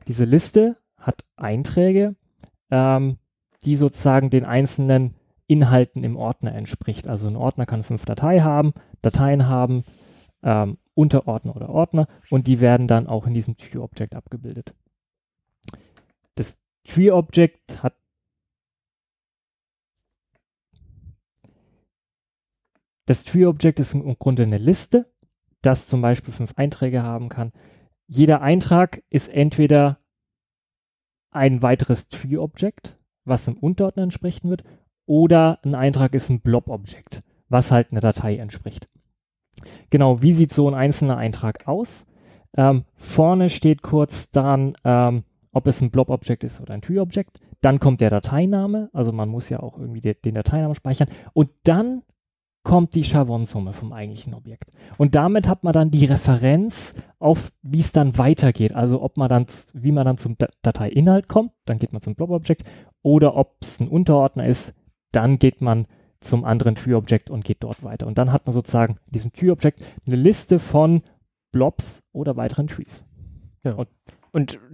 Diese Liste hat Einträge, ähm, die sozusagen den einzelnen Inhalten im Ordner entspricht. Also ein Ordner kann fünf Datei haben, Dateien haben, ähm, Unterordner oder Ordner und die werden dann auch in diesem Tree-Object abgebildet. Das Tree-Object hat Das Tree-Object ist im Grunde eine Liste, das zum Beispiel fünf Einträge haben kann. Jeder Eintrag ist entweder ein weiteres Tree-Object, was im Unterordner entsprechen wird, oder ein Eintrag ist ein Blob-Object, was halt einer Datei entspricht. Genau, wie sieht so ein einzelner Eintrag aus? Ähm, vorne steht kurz dann, ähm, ob es ein Blob-Object ist oder ein Tree-Object. Dann kommt der Dateiname, also man muss ja auch irgendwie de den Dateinamen speichern. Und dann kommt die Chavon-Summe vom eigentlichen Objekt. Und damit hat man dann die Referenz auf, wie es dann weitergeht. Also ob man dann, wie man dann zum Da- Dateiinhalt kommt, dann geht man zum Blob-Object, oder ob es ein Unterordner ist, dann geht man zum anderen Tree-Object und geht dort weiter. Und dann hat man sozusagen in diesem Tree-Object eine Liste von Blobs oder weiteren Trees. Und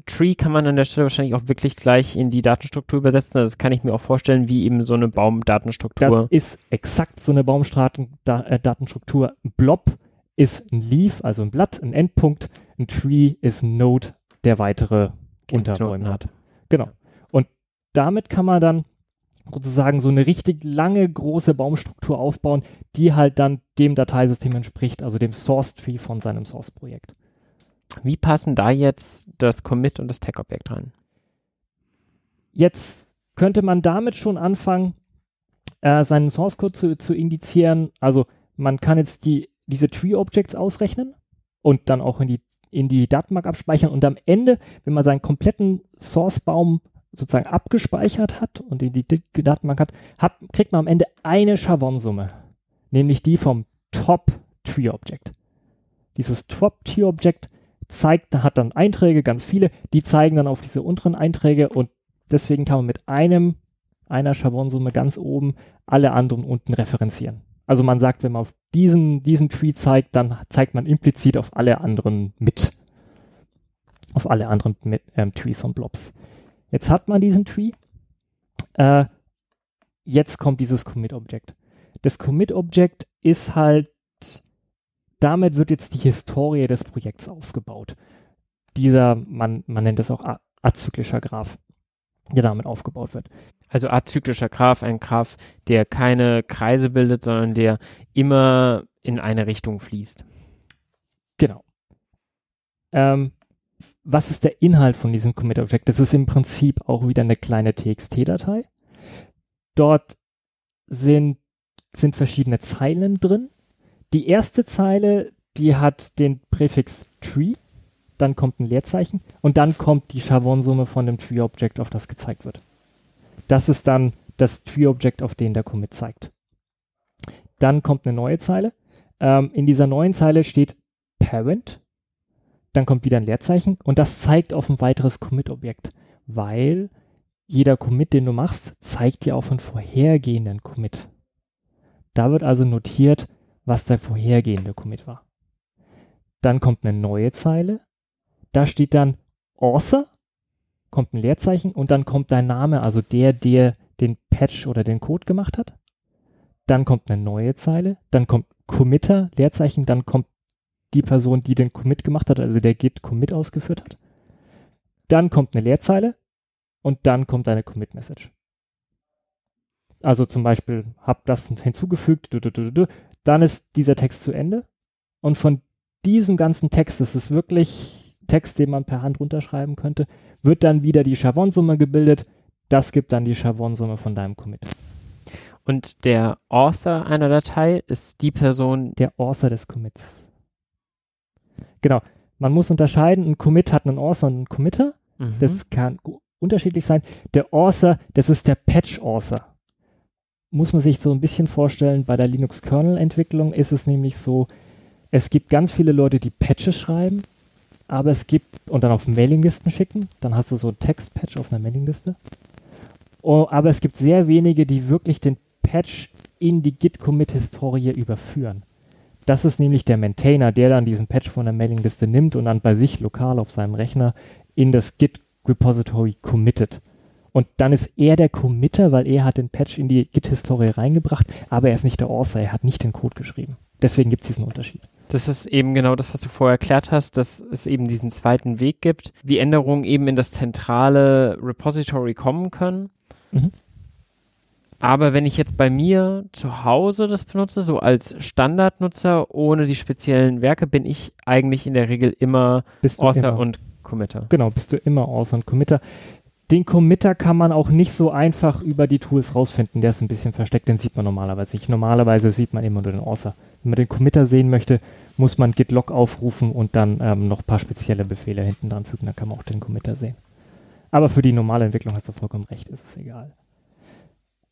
Tree kann man an der Stelle wahrscheinlich auch wirklich gleich in die Datenstruktur übersetzen. Also Das kann ich mir auch vorstellen, wie eben so eine Das Baumdatenstruktur. ist exakt so eine Baumdatenstruktur. Ein Blob ist ein Leaf, also ein Blatt, ein Endpunkt. Ein Tree ist ein Node, der weitere Unterbäume hat. Genau. Und damit kann man dann sozusagen so eine richtig lange, große Baumstruktur aufbauen, die halt dann dem Dateisystem entspricht, also dem Source Tree von seinem Source-Projekt. Wie passen da jetzt das Commit und das Tag-Objekt rein? Jetzt könnte man damit schon anfangen, äh, seinen Source Code zu, zu indizieren. Also man kann jetzt die, diese Tree Objects ausrechnen und dann auch in die, in die Datenbank abspeichern und am Ende, wenn man seinen kompletten Source-Baum sozusagen abgespeichert hat und in die Datenbank hat, hat, kriegt man am Ende eine Chavon-Summe, nämlich die vom Top Tree Object. Dieses Top Tree Object zeigt, hat dann Einträge, ganz viele, die zeigen dann auf diese unteren Einträge und deswegen kann man mit einem, einer Chavon-Summe ganz oben alle anderen unten referenzieren. Also man sagt, wenn man auf diesen, diesen Tree zeigt, dann zeigt man implizit auf alle anderen mit. Auf alle anderen mit, ähm, Trees und Blobs. Jetzt hat man diesen Tree. Äh, jetzt kommt dieses Commit-Object. Das Commit-Object ist halt, damit wird jetzt die Historie des Projekts aufgebaut. Dieser, man, man nennt das auch azyklischer Graph, der damit aufgebaut wird. Also azyklischer Graph, ein Graph, der keine Kreise bildet, sondern der immer in eine Richtung fließt. Genau. Ähm, was ist der Inhalt von diesem Commit-Object? Das ist im Prinzip auch wieder eine kleine TXT-Datei. Dort sind, sind verschiedene Zeilen drin. Die erste Zeile, die hat den Präfix Tree, dann kommt ein Leerzeichen und dann kommt die Chavon-Summe von dem Tree-Object, auf das gezeigt wird. Das ist dann das Tree-Object, auf den der Commit zeigt. Dann kommt eine neue Zeile. Ähm, in dieser neuen Zeile steht Parent, dann kommt wieder ein Leerzeichen und das zeigt auf ein weiteres Commit-Objekt, weil jeder Commit, den du machst, zeigt dir auf einen vorhergehenden Commit. Da wird also notiert, was der vorhergehende Commit war. Dann kommt eine neue Zeile. Da steht dann Author, kommt ein Leerzeichen und dann kommt dein Name, also der, der den Patch oder den Code gemacht hat. Dann kommt eine neue Zeile. Dann kommt Committer, Leerzeichen. Dann kommt die Person, die den Commit gemacht hat, also der Git Commit ausgeführt hat. Dann kommt eine Leerzeile und dann kommt eine Commit Message. Also zum Beispiel, hab das hinzugefügt, dann ist dieser Text zu Ende und von diesem ganzen Text, das ist wirklich Text, den man per Hand runterschreiben könnte, wird dann wieder die Chavon-Summe gebildet. Das gibt dann die Chavon-Summe von deinem Commit. Und der Author einer Datei ist die Person. Der Author des Commits. Genau. Man muss unterscheiden, ein Commit hat einen Author und einen Committer. Mhm. Das kann unterschiedlich sein. Der Author, das ist der Patch-Author. Muss man sich so ein bisschen vorstellen, bei der Linux-Kernel-Entwicklung ist es nämlich so, es gibt ganz viele Leute, die Patches schreiben, aber es gibt, und dann auf Mailinglisten schicken, dann hast du so ein Text-Patch auf einer Mailingliste. Oh, aber es gibt sehr wenige, die wirklich den Patch in die Git-Commit-Historie überführen. Das ist nämlich der Maintainer, der dann diesen Patch von der Mailingliste nimmt und dann bei sich lokal auf seinem Rechner in das Git-Repository committet. Und dann ist er der Committer, weil er hat den Patch in die Git-Historie reingebracht, aber er ist nicht der Author, er hat nicht den Code geschrieben. Deswegen gibt es diesen Unterschied. Das ist eben genau das, was du vorher erklärt hast, dass es eben diesen zweiten Weg gibt, wie Änderungen eben in das zentrale Repository kommen können. Mhm. Aber wenn ich jetzt bei mir zu Hause das benutze, so als Standardnutzer ohne die speziellen Werke, bin ich eigentlich in der Regel immer Author immer. und Committer. Genau, bist du immer Author und Committer. Den Committer kann man auch nicht so einfach über die Tools rausfinden. Der ist ein bisschen versteckt, den sieht man normalerweise nicht. Normalerweise sieht man immer nur den Author. Wenn man den Committer sehen möchte, muss man git log aufrufen und dann ähm, noch ein paar spezielle Befehle hinten dran fügen. Dann kann man auch den Committer sehen. Aber für die normale Entwicklung hast du vollkommen recht, ist es egal.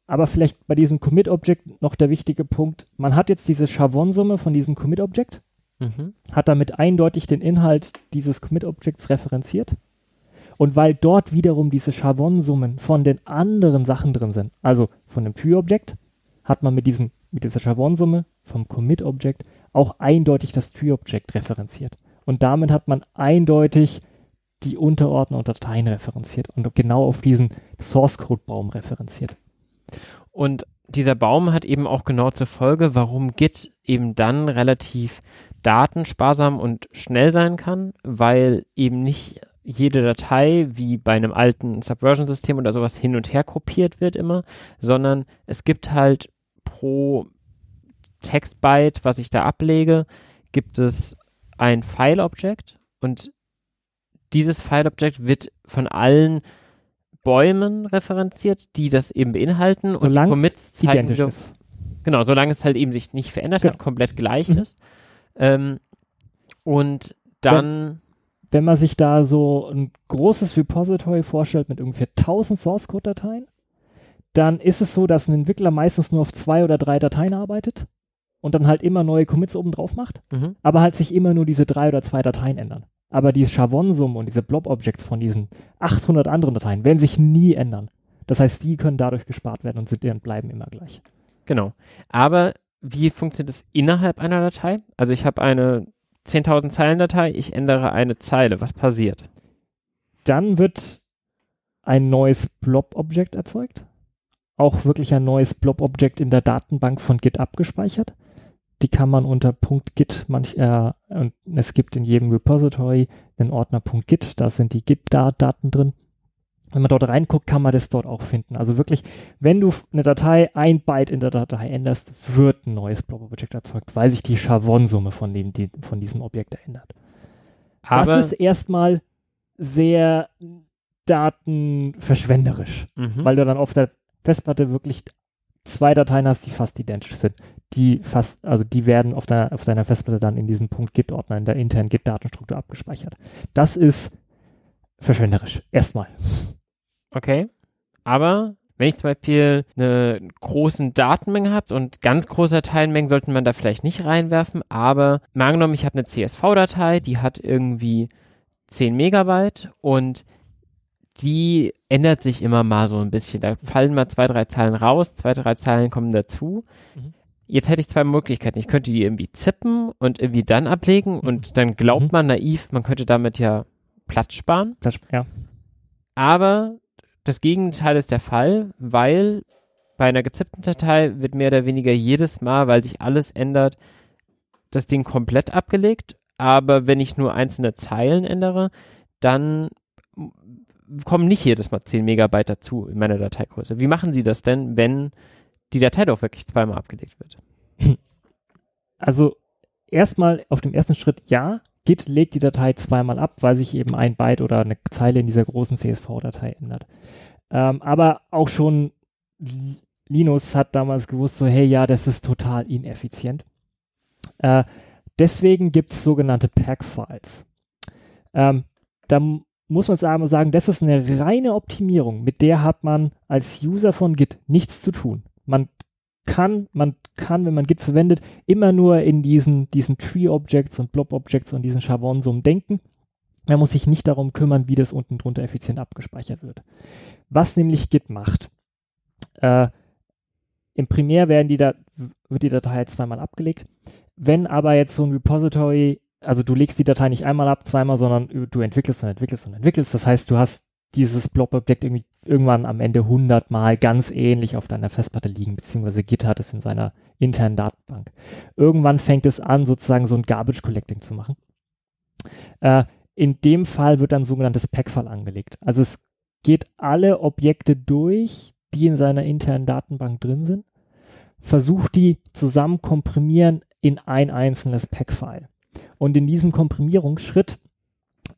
Aber vielleicht bei diesem Commit-Object noch der wichtige Punkt. Man hat jetzt diese Chavon-Summe von diesem Commit-Object, mhm. hat damit eindeutig den Inhalt dieses Commit-Objects referenziert. Und weil dort wiederum diese Chavon-Summen von den anderen Sachen drin sind, also von dem Tree-Object, hat man mit, diesem, mit dieser Chavon-Summe vom Commit-Object auch eindeutig das Tree-Object referenziert. Und damit hat man eindeutig die Unterordner und Dateien referenziert und genau auf diesen Source-Code-Baum referenziert. Und dieser Baum hat eben auch genau zur Folge, warum Git eben dann relativ datensparsam und schnell sein kann, weil eben nicht jede Datei wie bei einem alten Subversion-System oder sowas hin und her kopiert wird immer, sondern es gibt halt pro Textbyte, was ich da ablege, gibt es ein File-Object und dieses File-Object wird von allen Bäumen referenziert, die das eben beinhalten und solange die Commits zeigen wir, ist. Genau, solange es halt eben sich nicht verändert ja. hat, komplett gleich mhm. ist. Ähm, und dann wenn, man sich da so ein großes Repository vorstellt mit ungefähr 1000 Source Code Dateien, dann ist es so, dass ein Entwickler meistens nur auf zwei oder drei Dateien arbeitet und dann halt immer neue Commits oben drauf macht, mhm. aber halt sich immer nur diese drei oder zwei Dateien ändern. Aber die Chavon-Summen und diese Blob-Objects von diesen 800 anderen Dateien werden sich nie ändern. Das heißt, die können dadurch gespart werden und sind und bleiben immer gleich. Genau. Aber wie funktioniert es innerhalb einer Datei? Also ich habe eine 10.000 Zeilen Datei, ich ändere eine Zeile. Was passiert? Dann wird ein neues Blob-Object erzeugt. Auch wirklich ein neues Blob-Object in der Datenbank von Git abgespeichert. Die kann man unter .git manch, äh, und es gibt in jedem Repository einen Ordner .git, da sind die Git-Daten drin. Wenn man dort reinguckt, kann man das dort auch finden. Also wirklich, wenn du eine Datei, ein Byte in der Datei änderst, wird ein neues Blob-Object erzeugt, weil sich die Chavon-Summe von, dem, die, von diesem Objekt ändert. Aber das ist erstmal sehr datenverschwenderisch, mhm. weil du dann auf der Festplatte wirklich zwei Dateien hast, die fast identisch sind. die fast, also die werden auf, deiner auf deiner Festplatte dann in diesem Punkt Git-Ordner in der internen Git-Datenstruktur abgespeichert. Das ist verschwenderisch. Erstmal. Okay. Aber wenn ich zum Beispiel eine großen Datenmenge habe und ganz große Dateimengen sollten man da vielleicht nicht reinwerfen, aber mal angenommen, ich habe eine CSV-Datei, die hat irgendwie 10 Megabyte und die ändert sich immer mal so ein bisschen. Da fallen mal zwei, drei Zeilen raus, zwei, drei Zeilen kommen dazu. Mhm. Jetzt hätte ich zwei Möglichkeiten. Ich könnte die irgendwie zippen und irgendwie dann ablegen mhm. und dann glaubt mhm. man naiv, man könnte damit ja Platz sparen. Platz, ja. Aber das Gegenteil ist der Fall, weil bei einer gezippten Datei wird mehr oder weniger jedes Mal, weil sich alles ändert, das Ding komplett abgelegt. Aber wenn ich nur einzelne Zeilen ändere, dann kommen nicht jedes Mal 10 Megabyte dazu in meiner Dateigröße. Wie machen Sie das denn, wenn die Datei doch wirklich zweimal abgelegt wird? Also erstmal auf dem ersten Schritt ja, Git legt die Datei zweimal ab, weil sich eben ein Byte oder eine Zeile in dieser großen CSV-Datei ändert. Ähm, aber auch schon Linus hat damals gewusst, so hey, ja, das ist total ineffizient. Äh, deswegen gibt es sogenannte Pack-Files. Ähm, da muss man sagen, das ist eine reine Optimierung, mit der hat man als User von Git nichts zu tun. Man kann, man kann, wenn man Git verwendet, immer nur in diesen, diesen Tree-Objects und Blob-Objects und diesen Chavon-Summen denken. Man muss sich nicht darum kümmern, wie das unten drunter effizient abgespeichert wird. Was nämlich Git macht. Äh, Im Primär werden die da, wird die Datei halt zweimal abgelegt. Wenn aber jetzt so ein Repository, also du legst die Datei nicht einmal ab, zweimal, sondern du entwickelst und entwickelst und entwickelst. Das heißt, du hast dieses Blob-Objekt irgendwann am Ende 100 Mal ganz ähnlich auf deiner Festplatte liegen, beziehungsweise Git hat es in seiner internen Datenbank. Irgendwann fängt es an, sozusagen so ein Garbage Collecting zu machen. Äh, in dem Fall wird dann sogenanntes Packfile angelegt. Also es geht alle Objekte durch, die in seiner internen Datenbank drin sind, versucht die zusammen komprimieren in ein einzelnes Packfile. Und in diesem Komprimierungsschritt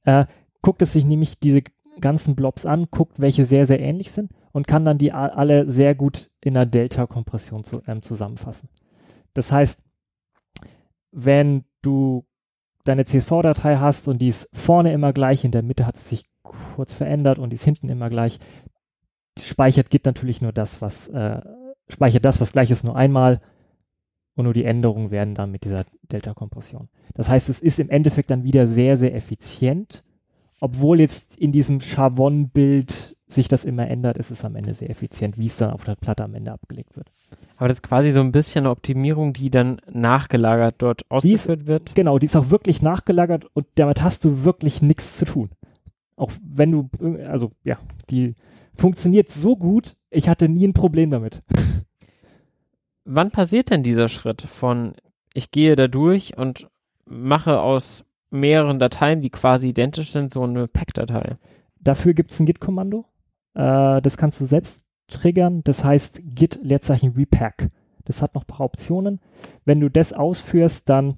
äh, guckt es sich nämlich diese ganzen Blobs an, guckt, welche sehr, sehr ähnlich sind und kann dann die alle sehr gut in einer Delta-Kompression zu, ähm, zusammenfassen. Das heißt, wenn du deine CSV-Datei hast und die ist vorne immer gleich, in der Mitte hat es sich kurz verändert und die ist hinten immer gleich, speichert Git natürlich nur das, was äh, speichert das, was gleich ist, nur einmal und nur die Änderungen werden dann mit dieser Delta-Kompression. Das heißt, es ist im Endeffekt dann wieder sehr, sehr effizient obwohl jetzt in diesem Chavon-Bild sich das immer ändert, ist es am Ende sehr effizient, wie es dann auf der Platte am Ende abgelegt wird. Aber das ist quasi so ein bisschen eine Optimierung, die dann nachgelagert dort ausgeführt ist, wird. Genau, die ist auch wirklich nachgelagert und damit hast du wirklich nichts zu tun. Auch wenn du, also ja, die funktioniert so gut, ich hatte nie ein Problem damit. Wann passiert denn dieser Schritt von ich gehe da durch und mache aus mehreren Dateien, die quasi identisch sind, so eine Pack-Datei. Dafür gibt es ein Git-Kommando. Äh, das kannst du selbst triggern. Das heißt Git Leerzeichen Repack. Das hat noch ein paar Optionen. Wenn du das ausführst, dann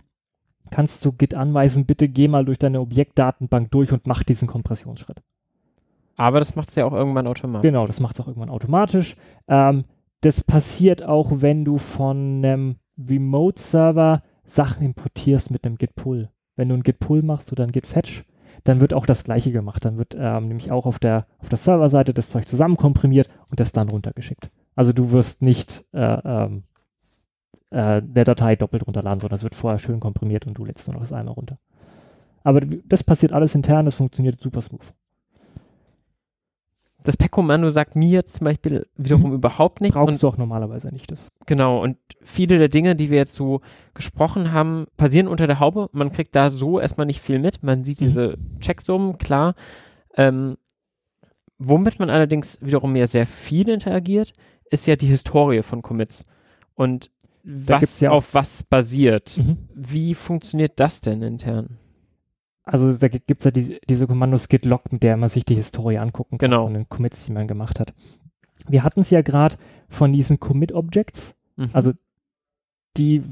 kannst du Git anweisen, bitte geh mal durch deine Objektdatenbank durch und mach diesen Kompressionsschritt. Aber das macht es ja auch irgendwann automatisch. Genau, das macht es auch irgendwann automatisch. Ähm, das passiert auch, wenn du von einem Remote-Server Sachen importierst mit einem Git-Pull wenn du ein Git-Pull machst oder ein Git-Fetch, dann wird auch das gleiche gemacht. Dann wird ähm, nämlich auch auf der, auf der Serverseite das Zeug zusammenkomprimiert und das dann runtergeschickt. Also du wirst nicht äh, ähm, äh, der Datei doppelt runterladen, sondern es wird vorher schön komprimiert und du lädst nur noch das einmal runter. Aber das passiert alles intern, das funktioniert super smooth das Pack-Kommando sagt mir jetzt zum Beispiel wiederum mhm. überhaupt nichts. Brauchst du auch normalerweise nicht. Das. Genau, und viele der Dinge, die wir jetzt so gesprochen haben, passieren unter der Haube. Man kriegt da so erstmal nicht viel mit. Man sieht mhm. diese Checksummen, klar. Ähm, womit man allerdings wiederum ja sehr viel interagiert, ist ja die Historie von Commits. Und was ja auf was basiert. Mhm. Wie funktioniert das denn intern? Also da gibt es ja die, diese Kommandos git log, mit der man sich die Historie angucken kann genau. von den Commits, die man gemacht hat. Wir hatten es ja gerade von diesen Commit-Objects, mhm. also die,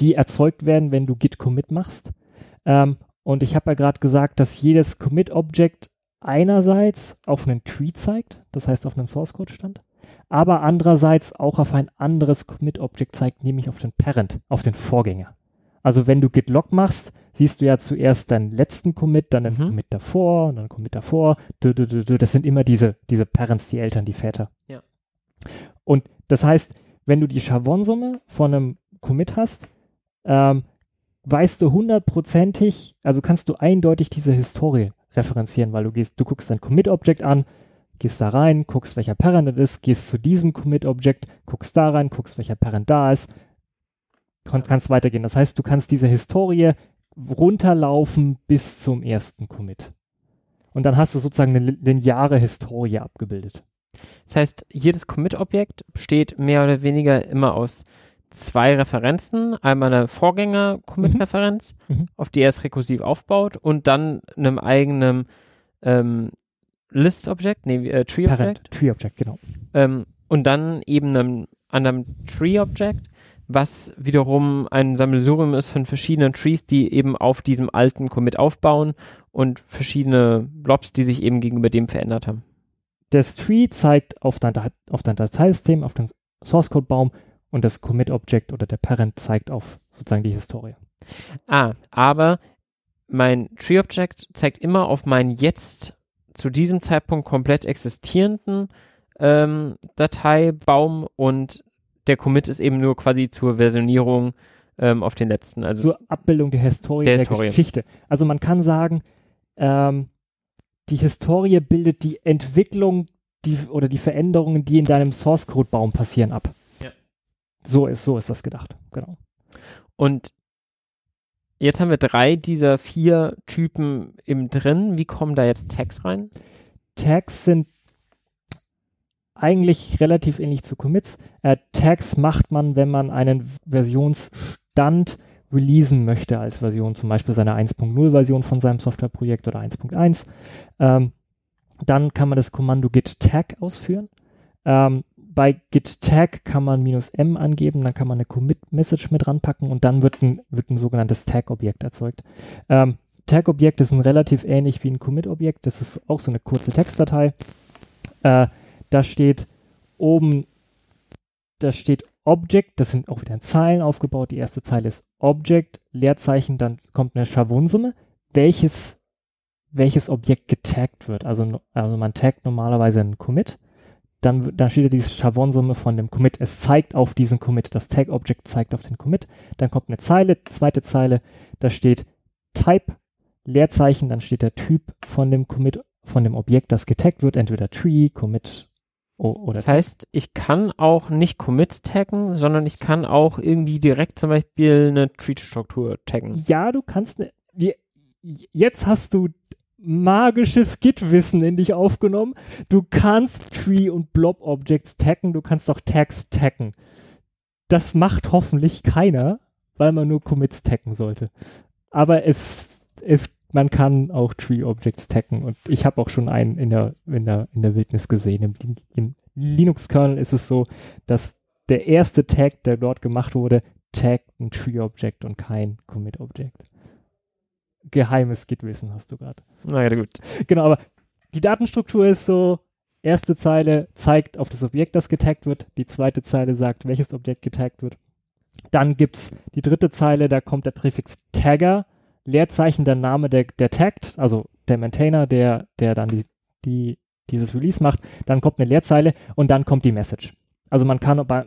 die erzeugt werden, wenn du git commit machst. Ähm, und ich habe ja gerade gesagt, dass jedes Commit-Object einerseits auf einen Tree zeigt, das heißt auf einen Source-Code-Stand, aber andererseits auch auf ein anderes Commit-Object zeigt, nämlich auf den Parent, auf den Vorgänger. Also wenn du git log machst, siehst du ja zuerst deinen letzten Commit, dann den mhm. Commit davor und dann Commit davor. Das sind immer diese, diese Parents, die Eltern, die Väter. Ja. Und das heißt, wenn du die Chavon-Summe von einem Commit hast, ähm, weißt du hundertprozentig, also kannst du eindeutig diese Historie referenzieren, weil du gehst, du guckst dein Commit-Object an, gehst da rein, guckst, welcher Parent das ist, gehst zu diesem Commit-Object, guckst da rein, guckst, welcher Parent da ist, Kon kannst weitergehen. Das heißt, du kannst diese Historie runterlaufen bis zum ersten Commit. Und dann hast du sozusagen eine lineare Historie abgebildet. Das heißt, jedes Commit-Objekt besteht mehr oder weniger immer aus zwei Referenzen. Einmal eine Vorgänger-Commit-Referenz, mhm. mhm. auf die er es rekursiv aufbaut und dann einem eigenen ähm, List-Objekt, nee, äh, Tree-Objekt. Tree-Objekt, genau. Ähm, und dann eben einem anderen Tree-Objekt, was wiederum ein Sammelsurium ist von verschiedenen Trees, die eben auf diesem alten Commit aufbauen und verschiedene Blobs, die sich eben gegenüber dem verändert haben. Das Tree zeigt auf dein, auf dein Dateisystem, auf den Source Code Baum und das Commit Object oder der Parent zeigt auf sozusagen die Historie. Ah, aber mein Tree Object zeigt immer auf meinen jetzt zu diesem Zeitpunkt komplett existierenden ähm, Dateibaum und der Commit ist eben nur quasi zur Versionierung ähm, auf den letzten. Also zur Abbildung der Historie der, der Historie. Geschichte. Also man kann sagen, ähm, die Historie bildet die Entwicklung die, oder die Veränderungen, die in deinem Source Code Baum passieren, ab. Ja. So ist, so ist das gedacht, genau. Und jetzt haben wir drei dieser vier Typen im drin. Wie kommen da jetzt Tags rein? Tags sind eigentlich relativ ähnlich zu Commits. Äh, Tags macht man, wenn man einen Versionsstand releasen möchte als Version, zum Beispiel seine 1.0 Version von seinem Softwareprojekt oder 1.1. Ähm, dann kann man das Kommando git tag ausführen. Ähm, bei git tag kann man minus m angeben, dann kann man eine commit message mit ranpacken und dann wird ein, wird ein sogenanntes tag-Objekt erzeugt. Ähm, Tag-Objekt ist relativ ähnlich wie ein Commit-Objekt. Das ist auch so eine kurze Textdatei. Äh, da steht oben, da steht Object, das sind auch wieder Zeilen aufgebaut. Die erste Zeile ist Object, Leerzeichen, dann kommt eine Schavonsumme, welches, welches Objekt getaggt wird. Also, also man taggt normalerweise einen Commit. Dann, dann steht da diese Schavonsumme von dem Commit. Es zeigt auf diesen Commit. Das Tag-Object zeigt auf den Commit. Dann kommt eine Zeile, zweite Zeile, da steht Type, Leerzeichen, dann steht der Typ von dem Commit, von dem Objekt, das getaggt wird, entweder Tree, Commit Oh, das heißt, ich kann auch nicht Commits taggen, sondern ich kann auch irgendwie direkt zum Beispiel eine Tree-Struktur taggen. Ja, du kannst ne, jetzt hast du magisches Git-Wissen in dich aufgenommen. Du kannst Tree und Blob-Objects taggen, du kannst auch Tags taggen. Das macht hoffentlich keiner, weil man nur Commits taggen sollte. Aber es, es man kann auch Tree Objects taggen und ich habe auch schon einen in der, in der, in der Wildnis gesehen. Im, im Linux-Kernel ist es so, dass der erste Tag, der dort gemacht wurde, taggt ein Tree Object und kein Commit Object. Geheimes Git-Wissen hast du gerade. Na ja, gut. Genau, aber die Datenstruktur ist so, erste Zeile zeigt auf das Objekt, das getaggt wird, die zweite Zeile sagt, welches Objekt getaggt wird. Dann gibt es die dritte Zeile, da kommt der Präfix Tagger Leerzeichen der Name der, der Tagged, also der Maintainer, der, der dann die, die, dieses Release macht, dann kommt eine Leerzeile und dann kommt die Message. Also man kann bei,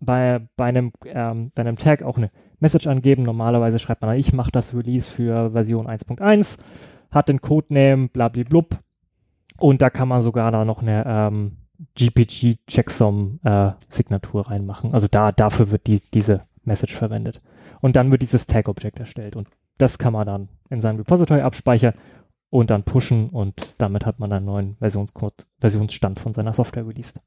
bei, bei, einem, ähm, bei einem Tag auch eine Message angeben. Normalerweise schreibt man, ich mache das Release für Version 1.1, hat den Codename, blablablub und da kann man sogar da noch eine ähm, GPG-Checksum-Signatur äh, reinmachen. Also da, dafür wird die, diese Message verwendet. Und dann wird dieses Tag-Objekt erstellt und das kann man dann in seinem Repository abspeichern und dann pushen und damit hat man einen neuen Versionscode, Versionsstand von seiner Software released.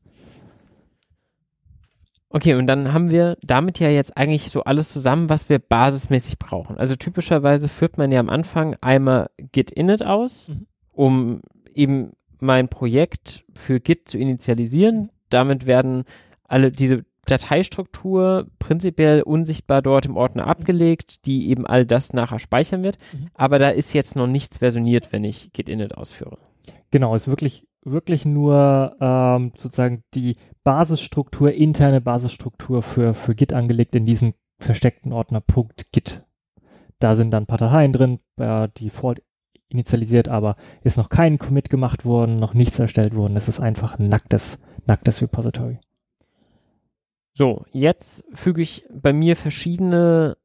Okay, und dann haben wir damit ja jetzt eigentlich so alles zusammen, was wir basismäßig brauchen. Also typischerweise führt man ja am Anfang einmal Git init aus, mhm. um eben mein Projekt für Git zu initialisieren. Mhm. Damit werden alle diese Dateistruktur prinzipiell unsichtbar dort im Ordner abgelegt, die eben all das nachher speichern wird. Mhm. Aber da ist jetzt noch nichts versioniert, wenn ich git init ausführe. Genau, ist wirklich wirklich nur ähm, sozusagen die Basisstruktur, interne Basisstruktur für, für Git angelegt in diesem versteckten Ordner .git. Da sind dann ein paar Dateien drin, äh, die vor initialisiert, aber ist noch kein Commit gemacht worden, noch nichts erstellt worden. Es ist einfach ein nacktes, nacktes Repository. So, jetzt füge ich bei mir verschiedene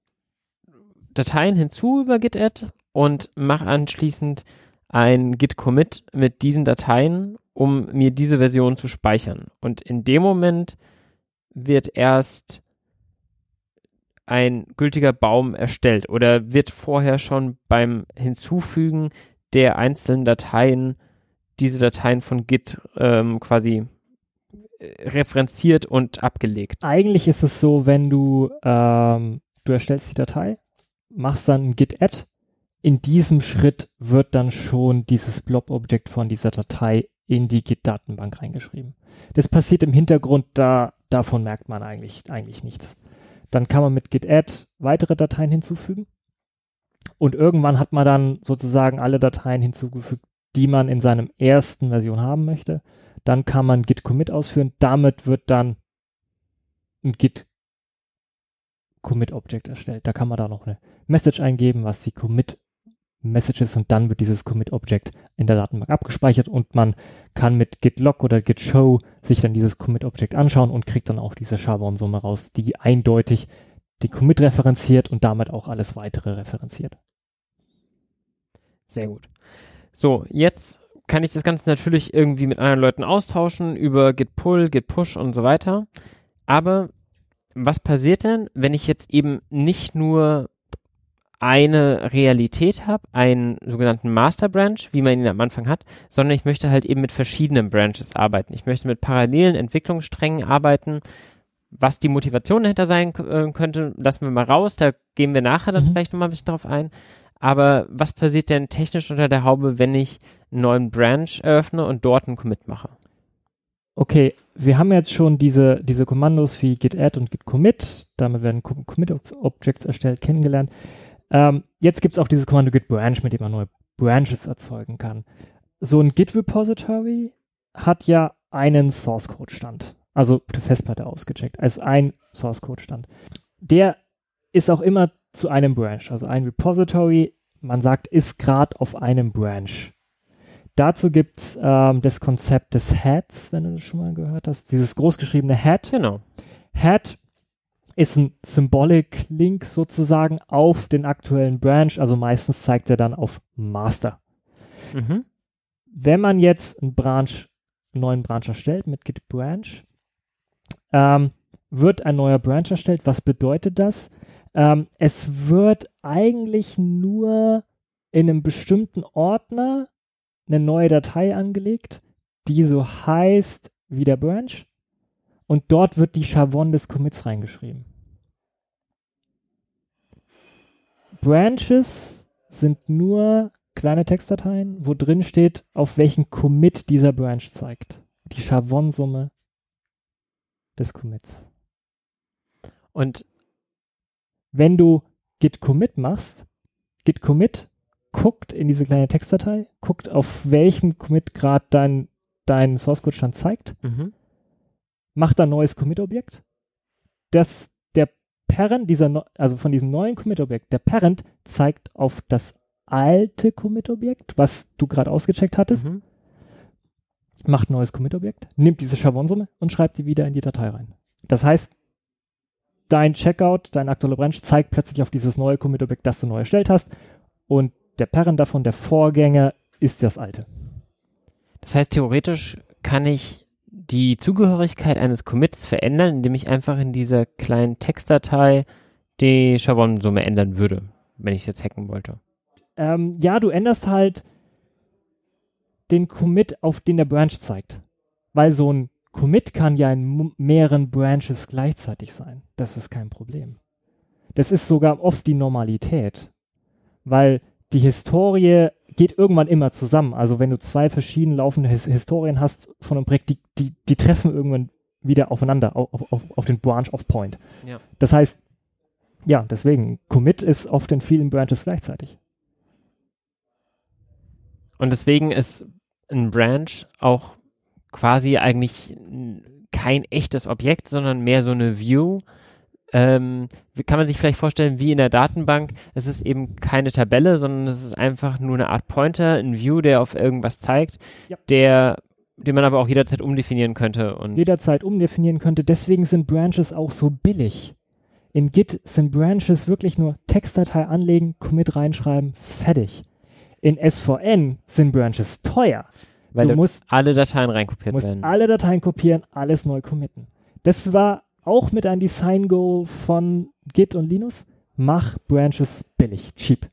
Dateien hinzu über Git-Add und mache anschließend ein Git-Commit mit diesen Dateien, um mir diese Version zu speichern. Und in dem Moment wird erst ein gültiger Baum erstellt oder wird vorher schon beim Hinzufügen der einzelnen Dateien diese Dateien von Git ähm, quasi referenziert und abgelegt. Eigentlich ist es so, wenn du, ähm, du erstellst die Datei, machst dann ein git-add, in diesem Schritt wird dann schon dieses Blob-Objekt von dieser Datei in die Git-Datenbank reingeschrieben. Das passiert im Hintergrund, da, davon merkt man eigentlich, eigentlich nichts. Dann kann man mit git-add weitere Dateien hinzufügen. Und irgendwann hat man dann sozusagen alle Dateien hinzugefügt, die man in seinem ersten Version haben möchte. Dann kann man git commit ausführen. Damit wird dann ein git commit Object erstellt. Da kann man da noch eine Message eingeben, was die Commit Message ist und dann wird dieses Commit Object in der Datenbank abgespeichert und man kann mit git log oder git show sich dann dieses Commit Object anschauen und kriegt dann auch diese Shavon-Summe raus, die eindeutig die Commit referenziert und damit auch alles weitere referenziert. Sehr gut. So, jetzt kann ich das Ganze natürlich irgendwie mit anderen Leuten austauschen über Git Pull, Git Push und so weiter. Aber was passiert denn, wenn ich jetzt eben nicht nur eine Realität habe, einen sogenannten Master Branch, wie man ihn am Anfang hat, sondern ich möchte halt eben mit verschiedenen Branches arbeiten. Ich möchte mit parallelen Entwicklungssträngen arbeiten. Was die Motivation dahinter sein äh, könnte, lassen wir mal raus, da gehen wir nachher dann mhm. vielleicht nochmal ein bisschen drauf ein. Aber was passiert denn technisch unter der Haube, wenn ich einen neuen Branch eröffne und dort einen Commit mache? Okay, wir haben jetzt schon diese, diese Kommandos wie git add und git commit, damit werden Commit Objects erstellt, kennengelernt. Ähm, jetzt gibt es auch dieses Kommando git branch, mit dem man neue Branches erzeugen kann. So ein Git Repository hat ja einen Source Code Stand, also auf der Festplatte ausgecheckt, als ein Source Code Stand. Der ist auch immer zu einem Branch, also ein Repository, man sagt, ist gerade auf einem Branch. Dazu gibt es ähm, das Konzept des Heads, wenn du das schon mal gehört hast. Dieses großgeschriebene Head. Genau. Head ist ein Symbolic Link sozusagen auf den aktuellen Branch. Also meistens zeigt er dann auf Master. Mhm. Wenn man jetzt einen Branch, einen neuen Branch erstellt mit Git Branch, ähm, wird ein neuer Branch erstellt. Was bedeutet das? Ähm, es wird eigentlich nur in einem bestimmten Ordner eine neue Datei angelegt, die so heißt wie der Branch. Und dort wird die Chavon des Commits reingeschrieben. Branches sind nur kleine Textdateien, wo drin steht, auf welchen Commit dieser Branch zeigt. Die Chavon-Summe des Commits. Und wenn du git commit machst, git commit guckt in diese kleine Textdatei, guckt, auf welchem Commit-Grad dein, dein Source-Code-Stand zeigt, mhm. macht ein neues Commit-Objekt. Das, der Parent dieser, also von diesem neuen Commit-Objekt, der Parent zeigt auf das alte Commit-Objekt, was du gerade ausgecheckt hattest, mhm. macht ein neues Commit-Objekt, nimmt diese Chavon-Summe und schreibt die wieder in die Datei rein. Das heißt, dein Checkout, dein aktueller Branch zeigt plötzlich auf dieses neue Commit-Objekt, das du neu erstellt hast und der Parent davon, der Vorgänger, ist das alte. Das heißt, theoretisch kann ich die Zugehörigkeit eines Commits verändern, indem ich einfach in dieser kleinen Textdatei die Chavon-Summe ändern würde, wenn ich es jetzt hacken wollte. Ähm, ja, du änderst halt den Commit, auf den der Branch zeigt. Weil so ein Commit kann ja in mehreren Branches gleichzeitig sein. Das ist kein Problem. Das ist sogar oft die Normalität. Weil die Historie geht irgendwann immer zusammen. Also wenn du zwei verschieden laufende His Historien hast von einem Projekt, die, die, die treffen irgendwann wieder aufeinander, auf, auf, auf den Branch of Point. Ja. Das heißt, ja, deswegen, Commit ist oft in vielen Branches gleichzeitig. Und deswegen ist ein Branch auch quasi eigentlich kein echtes Objekt, sondern mehr so eine View. Ähm, kann man sich vielleicht vorstellen, wie in der Datenbank, es ist eben keine Tabelle, sondern es ist einfach nur eine Art Pointer, ein View, der auf irgendwas zeigt, ja. der den man aber auch jederzeit umdefinieren könnte. Und jederzeit umdefinieren könnte. Deswegen sind Branches auch so billig. In Git sind Branches wirklich nur Textdatei anlegen, Commit reinschreiben, fertig. In SVN sind Branches teuer. Weil du musst alle Dateien reinkopiert musst werden. alle Dateien kopieren, alles neu committen. Das war auch mit ein Design Goal von Git und Linus. Mach Branches billig, cheap.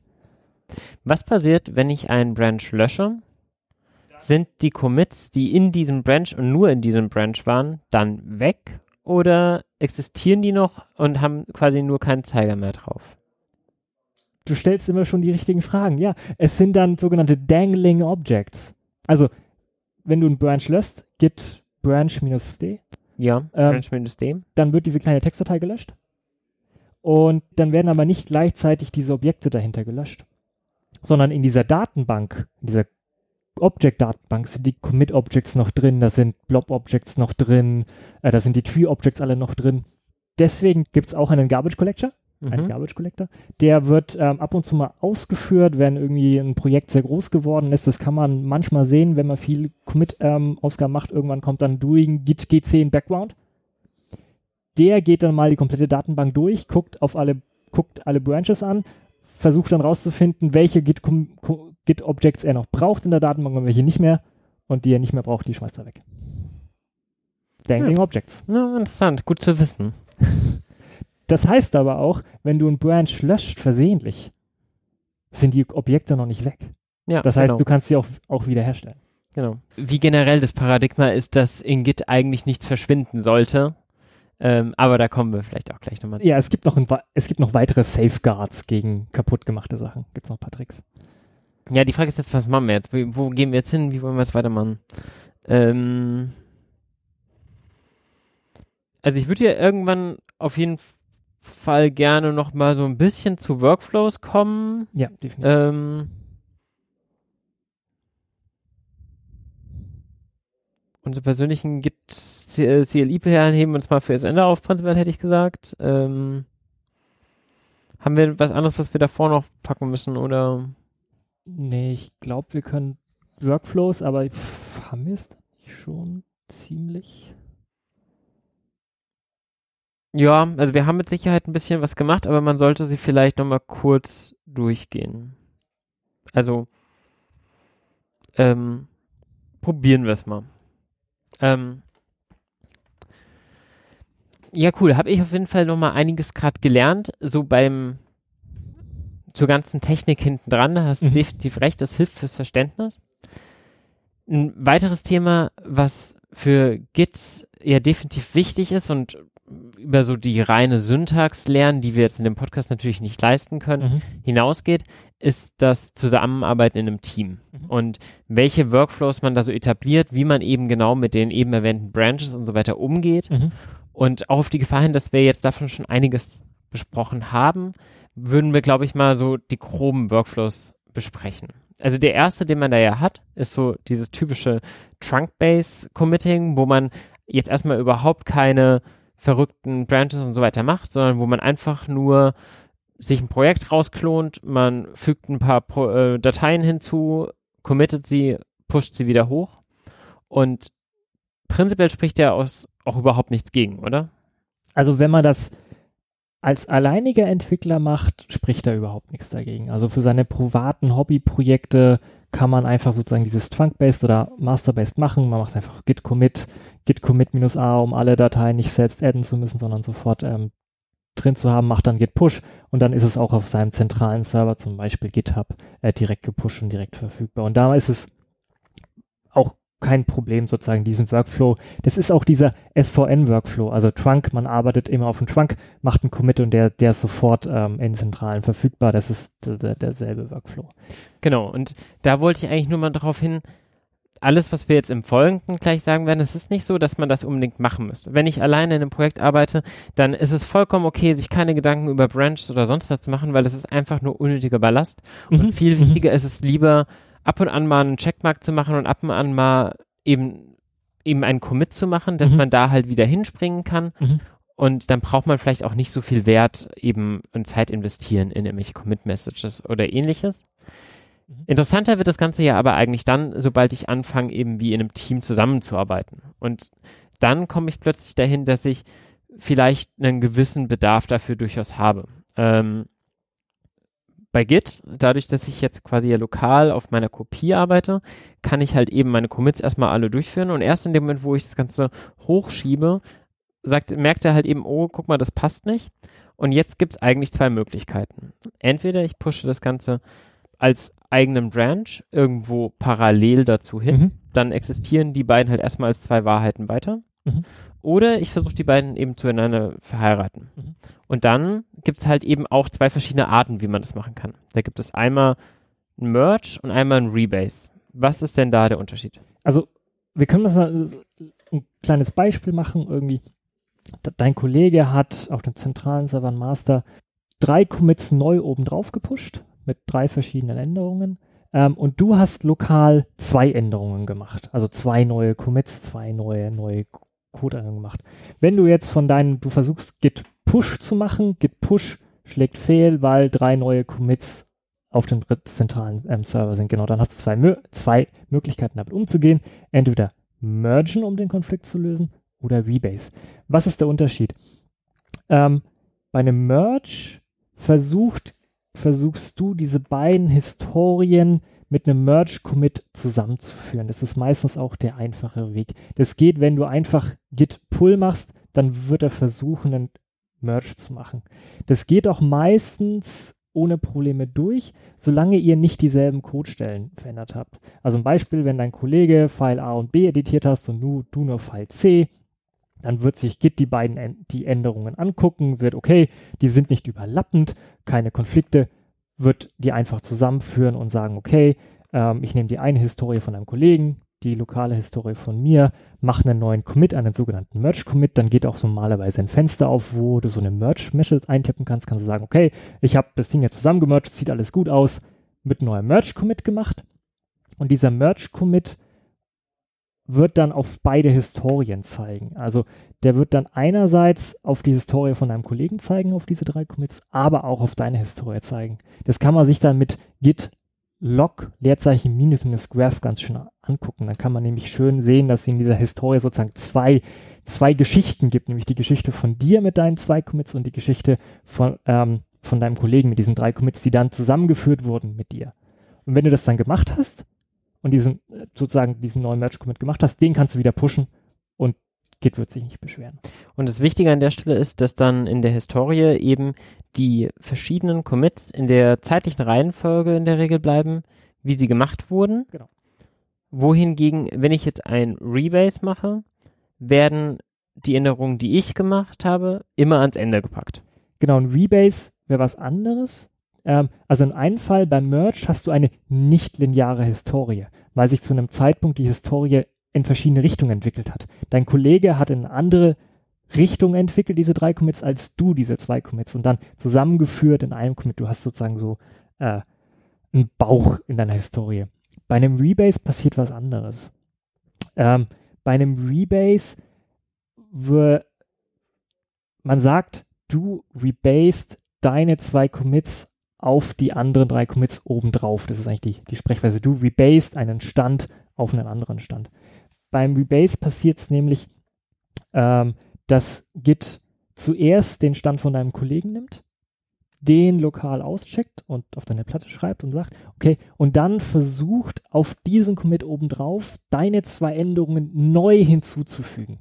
Was passiert, wenn ich einen Branch lösche? Sind die Commits, die in diesem Branch und nur in diesem Branch waren, dann weg oder existieren die noch und haben quasi nur keinen Zeiger mehr drauf? Du stellst immer schon die richtigen Fragen. Ja, es sind dann sogenannte Dangling Objects. Also, wenn du einen Branch löscht, git branch-d. Ja, ähm, branch-d. Dann wird diese kleine Textdatei gelöscht. Und dann werden aber nicht gleichzeitig diese Objekte dahinter gelöscht, sondern in dieser Datenbank, in dieser Object-Datenbank sind die Commit-Objects noch drin, da sind Blob-Objects noch drin, äh, da sind die Tree-Objects alle noch drin. Deswegen gibt es auch einen Garbage Collector, mhm. einen Garbage Collector. Der wird ähm, ab und zu mal ausgeführt, wenn irgendwie ein Projekt sehr groß geworden ist. Das kann man manchmal sehen, wenn man viel Commit-Ausgaben ähm, macht. Irgendwann kommt dann Doing Git GC in Background. Der geht dann mal die komplette Datenbank durch, guckt auf alle, guckt alle Branches an, versucht dann rauszufinden, welche Git-Objects er noch braucht in der Datenbank und welche nicht mehr. Und die er nicht mehr braucht, die schmeißt er weg. Dangling ja. Objects. Ja, interessant, gut zu wissen. [LAUGHS] Das heißt aber auch, wenn du einen Branch löscht versehentlich, sind die Objekte noch nicht weg. Ja, das heißt, genau. du kannst sie auch, auch wieder herstellen. Genau. Wie generell das Paradigma ist, dass in Git eigentlich nichts verschwinden sollte. Ähm, aber da kommen wir vielleicht auch gleich nochmal. Ja, es gibt noch, ein, es gibt noch weitere Safeguards gegen kaputtgemachte Sachen. Gibt es noch ein paar Tricks. Ja, die Frage ist jetzt, was machen wir jetzt? Wo gehen wir jetzt hin? Wie wollen wir es weitermachen? Ähm, also ich würde ja irgendwann auf jeden Fall gerne noch mal so ein bisschen zu Workflows kommen. Ja, definitiv. Ähm, unsere persönlichen Git CLI-Perlen heben wir uns mal für das Ende auf, prinzipiell hätte ich gesagt. Ähm, haben wir was anderes, was wir davor noch packen müssen oder? Nee, ich glaube, wir können Workflows, aber pff, haben wir es schon ziemlich? Ja, also wir haben mit Sicherheit ein bisschen was gemacht, aber man sollte sie vielleicht nochmal kurz durchgehen. Also, ähm, probieren wir es mal. Ähm, ja, cool. Habe ich auf jeden Fall nochmal einiges gerade gelernt. So beim zur ganzen Technik hinten dran, da hast du mhm. definitiv recht, das hilft fürs Verständnis. Ein weiteres Thema, was für Git ja definitiv wichtig ist und über so die reine Syntax lernen, die wir jetzt in dem Podcast natürlich nicht leisten können, mhm. hinausgeht, ist das Zusammenarbeiten in einem Team. Mhm. Und welche Workflows man da so etabliert, wie man eben genau mit den eben erwähnten Branches und so weiter umgeht. Mhm. Und auch auf die Gefahr hin, dass wir jetzt davon schon einiges besprochen haben, würden wir, glaube ich, mal so die groben Workflows besprechen. Also der erste, den man da ja hat, ist so dieses typische Trunk-Base-Committing, wo man jetzt erstmal überhaupt keine verrückten Branches und so weiter macht, sondern wo man einfach nur sich ein Projekt rausklont, man fügt ein paar Pro äh, Dateien hinzu, committet sie, pusht sie wieder hoch und prinzipiell spricht ja aus auch überhaupt nichts gegen, oder? Also wenn man das als alleiniger Entwickler macht, spricht da überhaupt nichts dagegen. Also für seine privaten Hobbyprojekte kann man einfach sozusagen dieses Trunk-Based oder Master-Based machen. Man macht einfach git commit, git commit minus a, um alle Dateien nicht selbst adden zu müssen, sondern sofort ähm, drin zu haben, macht dann git push und dann ist es auch auf seinem zentralen Server, zum Beispiel GitHub, äh, direkt gepusht und direkt verfügbar. Und da ist es kein Problem sozusagen diesen Workflow. Das ist auch dieser SVN-Workflow, also Trunk, man arbeitet immer auf dem Trunk, macht einen Commit und der, der ist sofort ähm, in Zentralen verfügbar. Das ist der, derselbe Workflow. Genau, und da wollte ich eigentlich nur mal darauf hin, alles, was wir jetzt im Folgenden gleich sagen werden, es ist nicht so, dass man das unbedingt machen müsste. Wenn ich alleine in einem Projekt arbeite, dann ist es vollkommen okay, sich keine Gedanken über Branches oder sonst was zu machen, weil das ist einfach nur unnötiger Ballast. Mhm. Und viel mhm. wichtiger ist es lieber, ab und an mal einen Checkmark zu machen und ab und an mal eben, eben einen Commit zu machen, dass Mhm. man da halt wieder hinspringen kann. Mhm. Und dann braucht man vielleicht auch nicht so viel Wert eben und Zeit investieren in irgendwelche Commit-Messages oder ähnliches. Mhm. Interessanter wird das Ganze ja aber eigentlich dann, sobald ich anfange, eben wie in einem Team zusammenzuarbeiten. Und dann komme ich plötzlich dahin, dass ich vielleicht einen gewissen Bedarf dafür durchaus habe. Ähm, bei Git, dadurch, dass ich jetzt quasi ja lokal auf meiner Kopie arbeite, kann ich halt eben meine Commits erstmal alle durchführen und erst in dem Moment, wo ich das Ganze hochschiebe, sagt, merkt er halt eben, oh, guck mal, das passt nicht. Und jetzt gibt es eigentlich zwei Möglichkeiten. Entweder ich pushe das Ganze als eigenen Branch irgendwo parallel dazu hin, Mhm. dann existieren die beiden halt erstmal als zwei Wahrheiten weiter. Mhm. Oder ich versuche die beiden eben zueinander verheiraten. Mhm. Und dann gibt es halt eben auch zwei verschiedene Arten, wie man das machen kann. Da gibt es einmal ein Merge und einmal ein Rebase. Was ist denn da der Unterschied? Also, wir können das mal ein kleines Beispiel machen. Irgendwie, de- dein Kollege hat auf dem zentralen Server Master drei Commits neu oben drauf gepusht mit drei verschiedenen Änderungen. Ähm, und du hast lokal zwei Änderungen gemacht. Also zwei neue Commits, zwei neue, neue Code-Änderungen gemacht. Wenn du jetzt von deinen, du versuchst Git Push zu machen, Git Push schlägt fehl, weil drei neue Commits auf dem zentralen ähm, Server sind. Genau, dann hast du zwei, zwei Möglichkeiten damit umzugehen. Entweder mergen, um den Konflikt zu lösen, oder rebase. Was ist der Unterschied? Ähm, bei einem Merge versucht, versuchst du diese beiden Historien mit einem Merge-Commit zusammenzuführen. Das ist meistens auch der einfache Weg. Das geht, wenn du einfach Git Pull machst, dann wird er versuchen, einen Merge zu machen. Das geht auch meistens ohne Probleme durch, solange ihr nicht dieselben Codestellen verändert habt. Also ein Beispiel, wenn dein Kollege File A und B editiert hast und du, du nur File C, dann wird sich Git die beiden die Änderungen angucken, wird okay, die sind nicht überlappend, keine Konflikte, wird die einfach zusammenführen und sagen, okay, ähm, ich nehme die eine Historie von einem Kollegen, die lokale Historie von mir, mache einen neuen Commit, einen sogenannten Merge-Commit, dann geht auch so normalerweise ein Fenster auf, wo du so eine Merge-Message eintippen kannst, kannst du sagen, okay, ich habe das Ding jetzt zusammengemerged, sieht alles gut aus, mit neuem Merge-Commit gemacht. Und dieser Merge-Commit wird dann auf beide Historien zeigen. Also der wird dann einerseits auf die Historie von einem Kollegen zeigen, auf diese drei Commits, aber auch auf deine Historie zeigen. Das kann man sich dann mit git log Leerzeichen minus minus graph ganz schön angucken. Dann kann man nämlich schön sehen, dass in dieser Historie sozusagen zwei, zwei Geschichten gibt, nämlich die Geschichte von dir mit deinen zwei Commits und die Geschichte von, ähm, von deinem Kollegen mit diesen drei Commits, die dann zusammengeführt wurden mit dir. Und wenn du das dann gemacht hast und diesen äh, sozusagen diesen neuen Merge-Commit gemacht hast, den kannst du wieder pushen und Git wird sich nicht beschweren. Und das Wichtige an der Stelle ist, dass dann in der Historie eben die verschiedenen Commits in der zeitlichen Reihenfolge in der Regel bleiben, wie sie gemacht wurden. Genau. Wohingegen, wenn ich jetzt ein Rebase mache, werden die Änderungen, die ich gemacht habe, immer ans Ende gepackt. Genau, ein Rebase wäre was anderes. Ähm, also in einem Fall beim Merge hast du eine nicht lineare Historie, weil sich zu einem Zeitpunkt die Historie in verschiedene Richtungen entwickelt hat. Dein Kollege hat in eine andere Richtung entwickelt, diese drei Commits, als du diese zwei Commits und dann zusammengeführt in einem Commit. Du hast sozusagen so äh, einen Bauch in deiner Historie. Bei einem Rebase passiert was anderes. Ähm, bei einem Rebase man sagt, du rebased deine zwei Commits auf die anderen drei Commits obendrauf. Das ist eigentlich die, die Sprechweise. Du rebased einen Stand auf einen anderen Stand. Beim Rebase passiert es nämlich, ähm, dass Git zuerst den Stand von deinem Kollegen nimmt, den lokal auscheckt und auf deine Platte schreibt und sagt, okay, und dann versucht auf diesen Commit obendrauf deine zwei Änderungen neu hinzuzufügen.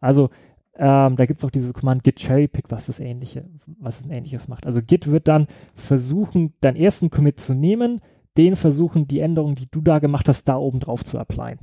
Also ähm, da gibt es auch dieses Command git cherrypick, was das ähnliche, was ein ähnliches macht. Also git wird dann versuchen, deinen ersten Commit zu nehmen, den versuchen, die Änderungen, die du da gemacht hast, da oben drauf zu applyen.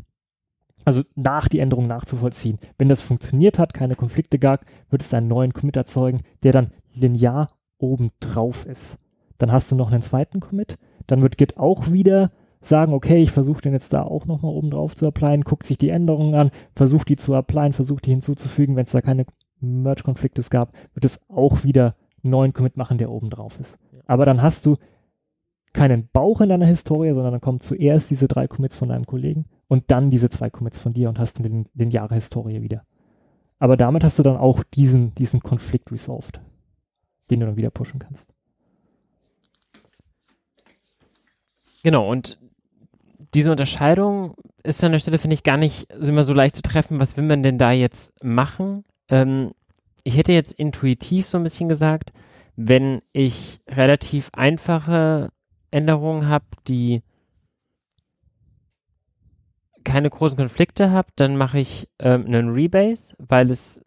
Also nach die Änderung nachzuvollziehen. Wenn das funktioniert hat, keine Konflikte gab, wird es einen neuen Commit erzeugen, der dann linear oben drauf ist. Dann hast du noch einen zweiten Commit. Dann wird Git auch wieder sagen, okay, ich versuche den jetzt da auch nochmal oben drauf zu applyen, guckt sich die Änderungen an, versucht die zu applyen, versucht die hinzuzufügen. Wenn es da keine Merge-Konflikte gab, wird es auch wieder einen neuen Commit machen, der oben drauf ist. Aber dann hast du keinen Bauch in deiner Historie, sondern dann kommen zuerst diese drei Commits von deinem Kollegen und dann diese zwei Commits von dir und hast den, den Jahre Historie wieder. Aber damit hast du dann auch diesen, diesen Konflikt resolved, den du dann wieder pushen kannst. Genau, und diese Unterscheidung ist an der Stelle, finde ich, gar nicht immer so leicht zu treffen. Was will man denn da jetzt machen? Ähm, ich hätte jetzt intuitiv so ein bisschen gesagt, wenn ich relativ einfache Änderungen habe, die keine großen Konflikte habe, dann mache ich ähm, einen Rebase, weil es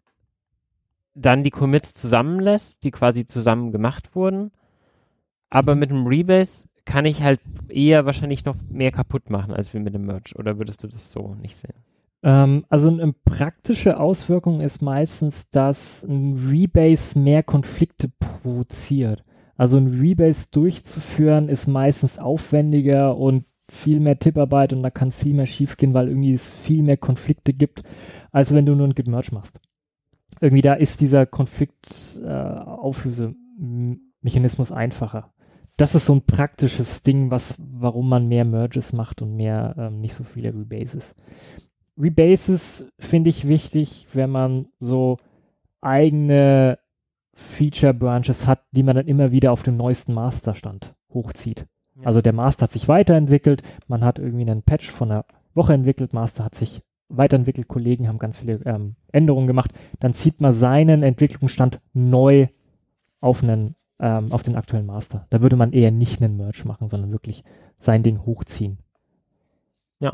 dann die Commits zusammenlässt, die quasi zusammen gemacht wurden. Aber mit einem Rebase kann ich halt eher wahrscheinlich noch mehr kaputt machen als mit einem Merge. Oder würdest du das so nicht sehen? Ähm, also eine praktische Auswirkung ist meistens, dass ein Rebase mehr Konflikte provoziert. Also ein Rebase durchzuführen ist meistens aufwendiger und viel mehr Tipparbeit und da kann viel mehr schiefgehen, weil irgendwie es viel mehr Konflikte gibt, als wenn du nur ein Git Merge machst. Irgendwie da ist dieser Konfliktauflösemechanismus äh, einfacher. Das ist so ein praktisches Ding, was, warum man mehr Merges macht und mehr ähm, nicht so viele Rebases. Rebases finde ich wichtig, wenn man so eigene Feature Branches hat, die man dann immer wieder auf dem neuesten Masterstand hochzieht. Also der Master hat sich weiterentwickelt, man hat irgendwie einen Patch von einer Woche entwickelt, Master hat sich weiterentwickelt, Kollegen haben ganz viele ähm, Änderungen gemacht, dann zieht man seinen Entwicklungsstand neu auf einen ähm, auf den aktuellen Master. Da würde man eher nicht einen Merge machen, sondern wirklich sein Ding hochziehen. Ja.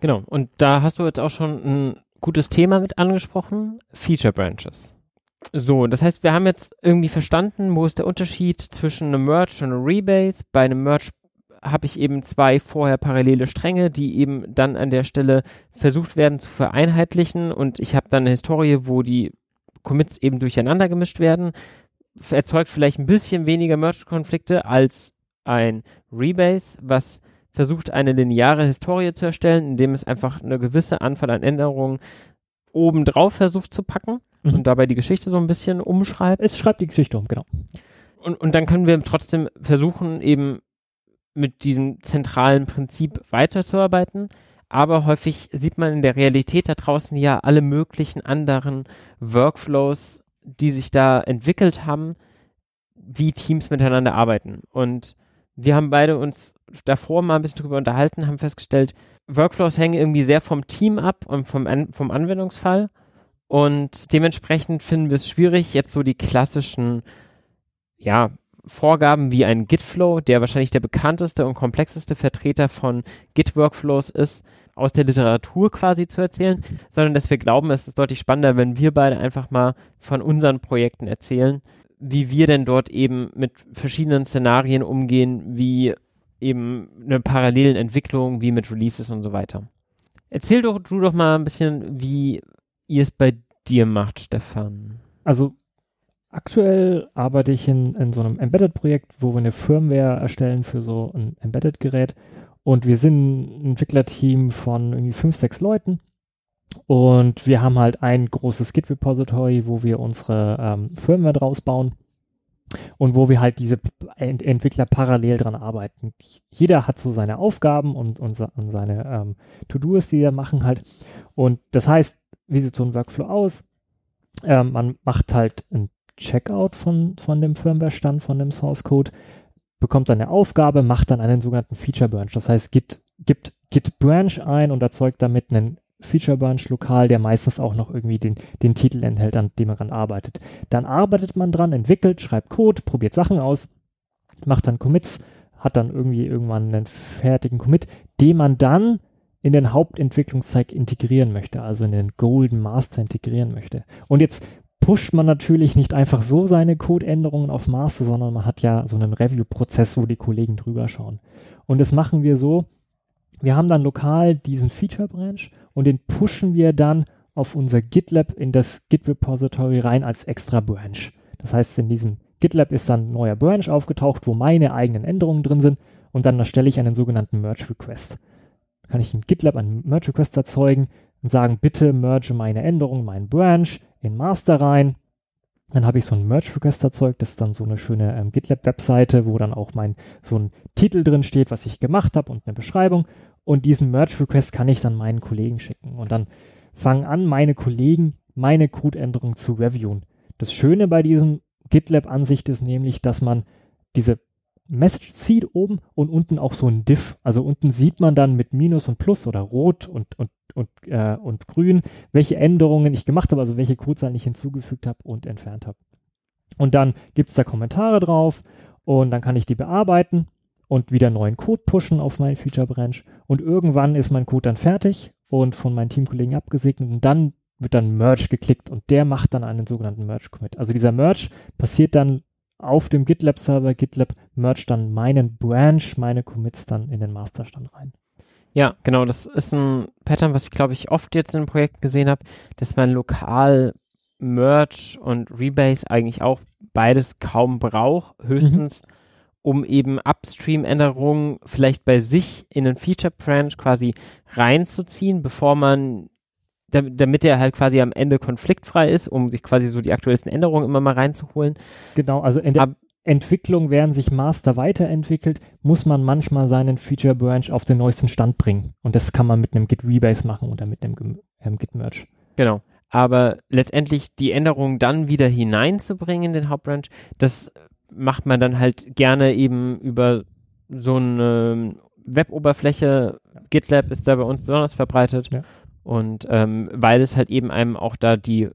Genau. Und da hast du jetzt auch schon ein gutes Thema mit angesprochen. Feature Branches. So, das heißt, wir haben jetzt irgendwie verstanden, wo ist der Unterschied zwischen einem Merge und einem Rebase. Bei einem Merge habe ich eben zwei vorher parallele Stränge, die eben dann an der Stelle versucht werden zu vereinheitlichen und ich habe dann eine Historie, wo die Commits eben durcheinander gemischt werden. Erzeugt vielleicht ein bisschen weniger Merge-Konflikte als ein Rebase, was versucht, eine lineare Historie zu erstellen, indem es einfach eine gewisse Anzahl an Änderungen obendrauf versucht zu packen mhm. und dabei die Geschichte so ein bisschen umschreibt. Es schreibt die Geschichte um, genau. Und, und dann können wir trotzdem versuchen, eben mit diesem zentralen Prinzip weiterzuarbeiten. Aber häufig sieht man in der Realität da draußen ja alle möglichen anderen Workflows, die sich da entwickelt haben, wie Teams miteinander arbeiten. Und wir haben beide uns davor mal ein bisschen drüber unterhalten, haben festgestellt, Workflows hängen irgendwie sehr vom Team ab und vom, An vom Anwendungsfall. Und dementsprechend finden wir es schwierig, jetzt so die klassischen, ja, Vorgaben wie ein Git-Flow, der wahrscheinlich der bekannteste und komplexeste Vertreter von Git-Workflows ist, aus der Literatur quasi zu erzählen, sondern dass wir glauben, es ist deutlich spannender, wenn wir beide einfach mal von unseren Projekten erzählen, wie wir denn dort eben mit verschiedenen Szenarien umgehen, wie eben eine parallelen Entwicklung, wie mit Releases und so weiter. Erzähl doch du doch mal ein bisschen, wie ihr es bei dir macht, Stefan. Also aktuell arbeite ich in, in so einem Embedded-Projekt, wo wir eine Firmware erstellen für so ein Embedded-Gerät. Und wir sind ein Entwicklerteam von irgendwie fünf, sechs Leuten. Und wir haben halt ein großes Git-Repository, wo wir unsere ähm, Firmware draus bauen und wo wir halt diese Ent Entwickler parallel dran arbeiten. Jeder hat so seine Aufgaben und, und, und seine ähm, To-Dos, die er machen halt. Und das heißt, wie sieht so ein Workflow aus? Ähm, man macht halt ein Checkout von, von dem Firmware-Stand, von dem Source Bekommt eine Aufgabe, macht dann einen sogenannten Feature Branch. Das heißt, gibt, gibt Git Branch ein und erzeugt damit einen Feature Branch lokal, der meistens auch noch irgendwie den, den Titel enthält, an dem man dran arbeitet. Dann arbeitet man dran, entwickelt, schreibt Code, probiert Sachen aus, macht dann Commits, hat dann irgendwie irgendwann einen fertigen Commit, den man dann in den Hauptentwicklungszweig integrieren möchte, also in den Golden Master integrieren möchte. Und jetzt pusht man natürlich nicht einfach so seine Codeänderungen auf Master, sondern man hat ja so einen Review-Prozess, wo die Kollegen drüber schauen. Und das machen wir so, wir haben dann lokal diesen Feature Branch und den pushen wir dann auf unser GitLab in das Git Repository rein als extra Branch. Das heißt, in diesem GitLab ist dann ein neuer Branch aufgetaucht, wo meine eigenen Änderungen drin sind und dann erstelle ich einen sogenannten Merge Request. Da kann ich in GitLab einen Merge Request erzeugen und sagen, bitte merge meine Änderung, meinen Branch in Master rein Dann habe ich so ein Merge-Request erzeugt. Das ist dann so eine schöne ähm, GitLab-Webseite, wo dann auch mein so ein Titel drin steht, was ich gemacht habe und eine Beschreibung. Und diesen Merge-Request kann ich dann meinen Kollegen schicken. Und dann fangen an, meine Kollegen meine Code-Änderung zu reviewen. Das Schöne bei diesem GitLab-Ansicht ist nämlich, dass man diese Message zieht oben und unten auch so ein Diff. Also unten sieht man dann mit Minus und Plus oder Rot und, und, und, äh, und Grün, welche Änderungen ich gemacht habe, also welche Codezeilen ich hinzugefügt habe und entfernt habe. Und dann gibt es da Kommentare drauf und dann kann ich die bearbeiten und wieder neuen Code pushen auf mein Feature Branch und irgendwann ist mein Code dann fertig und von meinen Teamkollegen abgesegnet und dann wird dann Merge geklickt und der macht dann einen sogenannten Merge Commit. Also dieser Merge passiert dann auf dem GitLab Server. GitLab merge dann meinen Branch, meine Commits dann in den Masterstand rein. Ja, genau. Das ist ein Pattern, was ich glaube ich oft jetzt in Projekten gesehen habe, dass man lokal Merge und Rebase eigentlich auch beides kaum braucht, höchstens mhm. um eben Upstream-Änderungen vielleicht bei sich in einen Feature Branch quasi reinzuziehen, bevor man damit, er halt quasi am Ende konfliktfrei ist, um sich quasi so die aktuellsten Änderungen immer mal reinzuholen. Genau, also in der Ab Entwicklung, während sich Master weiterentwickelt, muss man manchmal seinen Feature Branch auf den neuesten Stand bringen. Und das kann man mit einem Git Rebase machen oder mit einem ähm, Git Merge. Genau. Aber letztendlich die Änderungen dann wieder hineinzubringen in den Hauptbranch, das macht man dann halt gerne eben über so eine Web-Oberfläche. GitLab ist da bei uns besonders verbreitet. Ja. Und ähm, weil es halt eben einem auch da die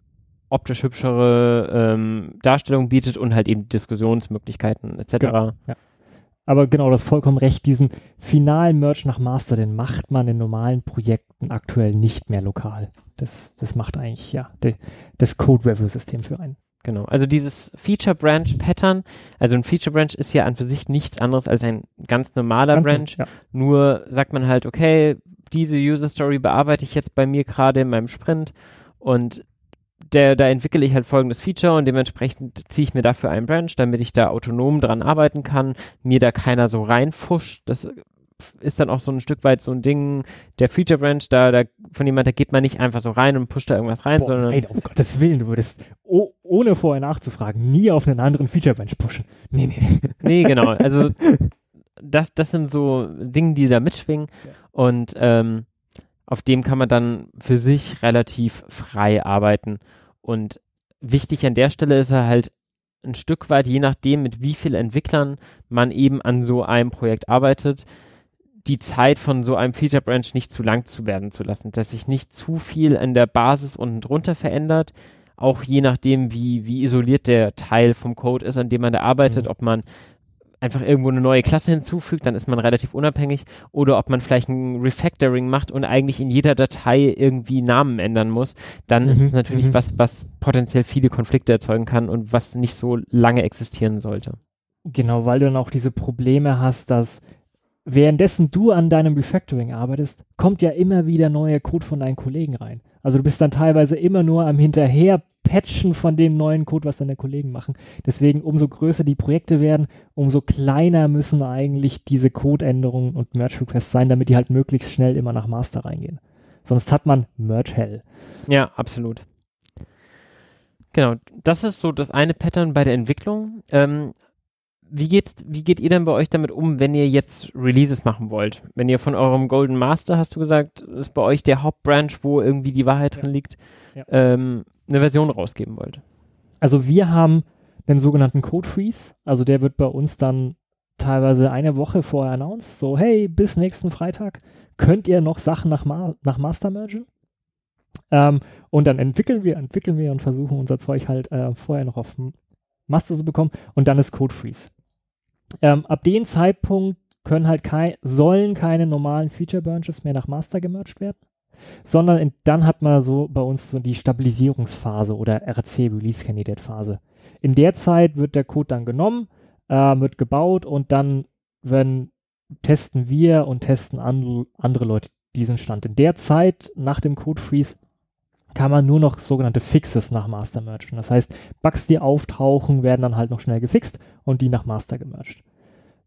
optisch hübschere ähm, Darstellung bietet und halt eben Diskussionsmöglichkeiten etc. Ja, ja. Aber genau, das vollkommen recht. Diesen finalen Merch nach Master, den macht man in normalen Projekten aktuell nicht mehr lokal. Das, das macht eigentlich ja de, das Code-Review-System für einen. Genau, also dieses Feature Branch Pattern, also ein Feature Branch ist ja an für sich nichts anderes als ein ganz normaler ganz Branch. Ja. Nur sagt man halt, okay, diese User Story bearbeite ich jetzt bei mir gerade in meinem Sprint und der, da entwickle ich halt folgendes Feature und dementsprechend ziehe ich mir dafür einen Branch, damit ich da autonom dran arbeiten kann, mir da keiner so reinfuscht. Das ist dann auch so ein Stück weit so ein Ding, der Feature Branch, da, da von jemand, da geht man nicht einfach so rein und pusht da irgendwas rein, Boah, sondern. Nein, um Gottes Willen, du würdest oh, ohne vorher nachzufragen nie auf einen anderen Feature Branch pushen. Nee, nee. Nee, genau. Also [LAUGHS] das, das sind so Dinge, die da mitschwingen. Ja. Und ähm, auf dem kann man dann für sich relativ frei arbeiten. Und wichtig an der Stelle ist er halt ein Stück weit, je nachdem, mit wie vielen Entwicklern man eben an so einem Projekt arbeitet, die Zeit von so einem Feature Branch nicht zu lang zu werden zu lassen, dass sich nicht zu viel an der Basis unten drunter verändert, auch je nachdem, wie, wie isoliert der Teil vom Code ist, an dem man da arbeitet, mhm. ob man einfach irgendwo eine neue Klasse hinzufügt, dann ist man relativ unabhängig. Oder ob man vielleicht ein Refactoring macht und eigentlich in jeder Datei irgendwie Namen ändern muss, dann mhm. ist es natürlich mhm. was, was potenziell viele Konflikte erzeugen kann und was nicht so lange existieren sollte. Genau, weil du dann auch diese Probleme hast, dass währenddessen du an deinem Refactoring arbeitest, kommt ja immer wieder neuer Code von deinen Kollegen rein. Also du bist dann teilweise immer nur am hinterher Patchen von dem neuen Code, was deine Kollegen machen. Deswegen, umso größer die Projekte werden, umso kleiner müssen eigentlich diese Codeänderungen und Merge-Requests sein, damit die halt möglichst schnell immer nach Master reingehen. Sonst hat man Merge-Hell. Ja, absolut. Genau, das ist so das eine Pattern bei der Entwicklung. Ähm, wie, geht's, wie geht ihr denn bei euch damit um, wenn ihr jetzt Releases machen wollt? Wenn ihr von eurem Golden Master, hast du gesagt, ist bei euch der Hauptbranch, wo irgendwie die Wahrheit ja. drin liegt, ja. ähm, eine Version rausgeben wollt? Also wir haben den sogenannten Code Freeze. Also der wird bei uns dann teilweise eine Woche vorher announced. So, hey, bis nächsten Freitag könnt ihr noch Sachen nach, Ma nach Master mergen. Ähm, und dann entwickeln wir, entwickeln wir und versuchen unser Zeug halt äh, vorher noch auf Master zu bekommen. Und dann ist Code Freeze. Ähm, ab dem Zeitpunkt können halt kein, sollen keine normalen Feature Branches mehr nach Master gemerged werden sondern in, dann hat man so bei uns so die Stabilisierungsphase oder RC Release Candidate Phase. In der Zeit wird der Code dann genommen, äh, wird gebaut und dann wenn testen wir und testen andere Leute diesen Stand. In der Zeit nach dem Code Freeze kann man nur noch sogenannte Fixes nach Master mergen. Das heißt, Bugs, die auftauchen, werden dann halt noch schnell gefixt und die nach Master gemerged.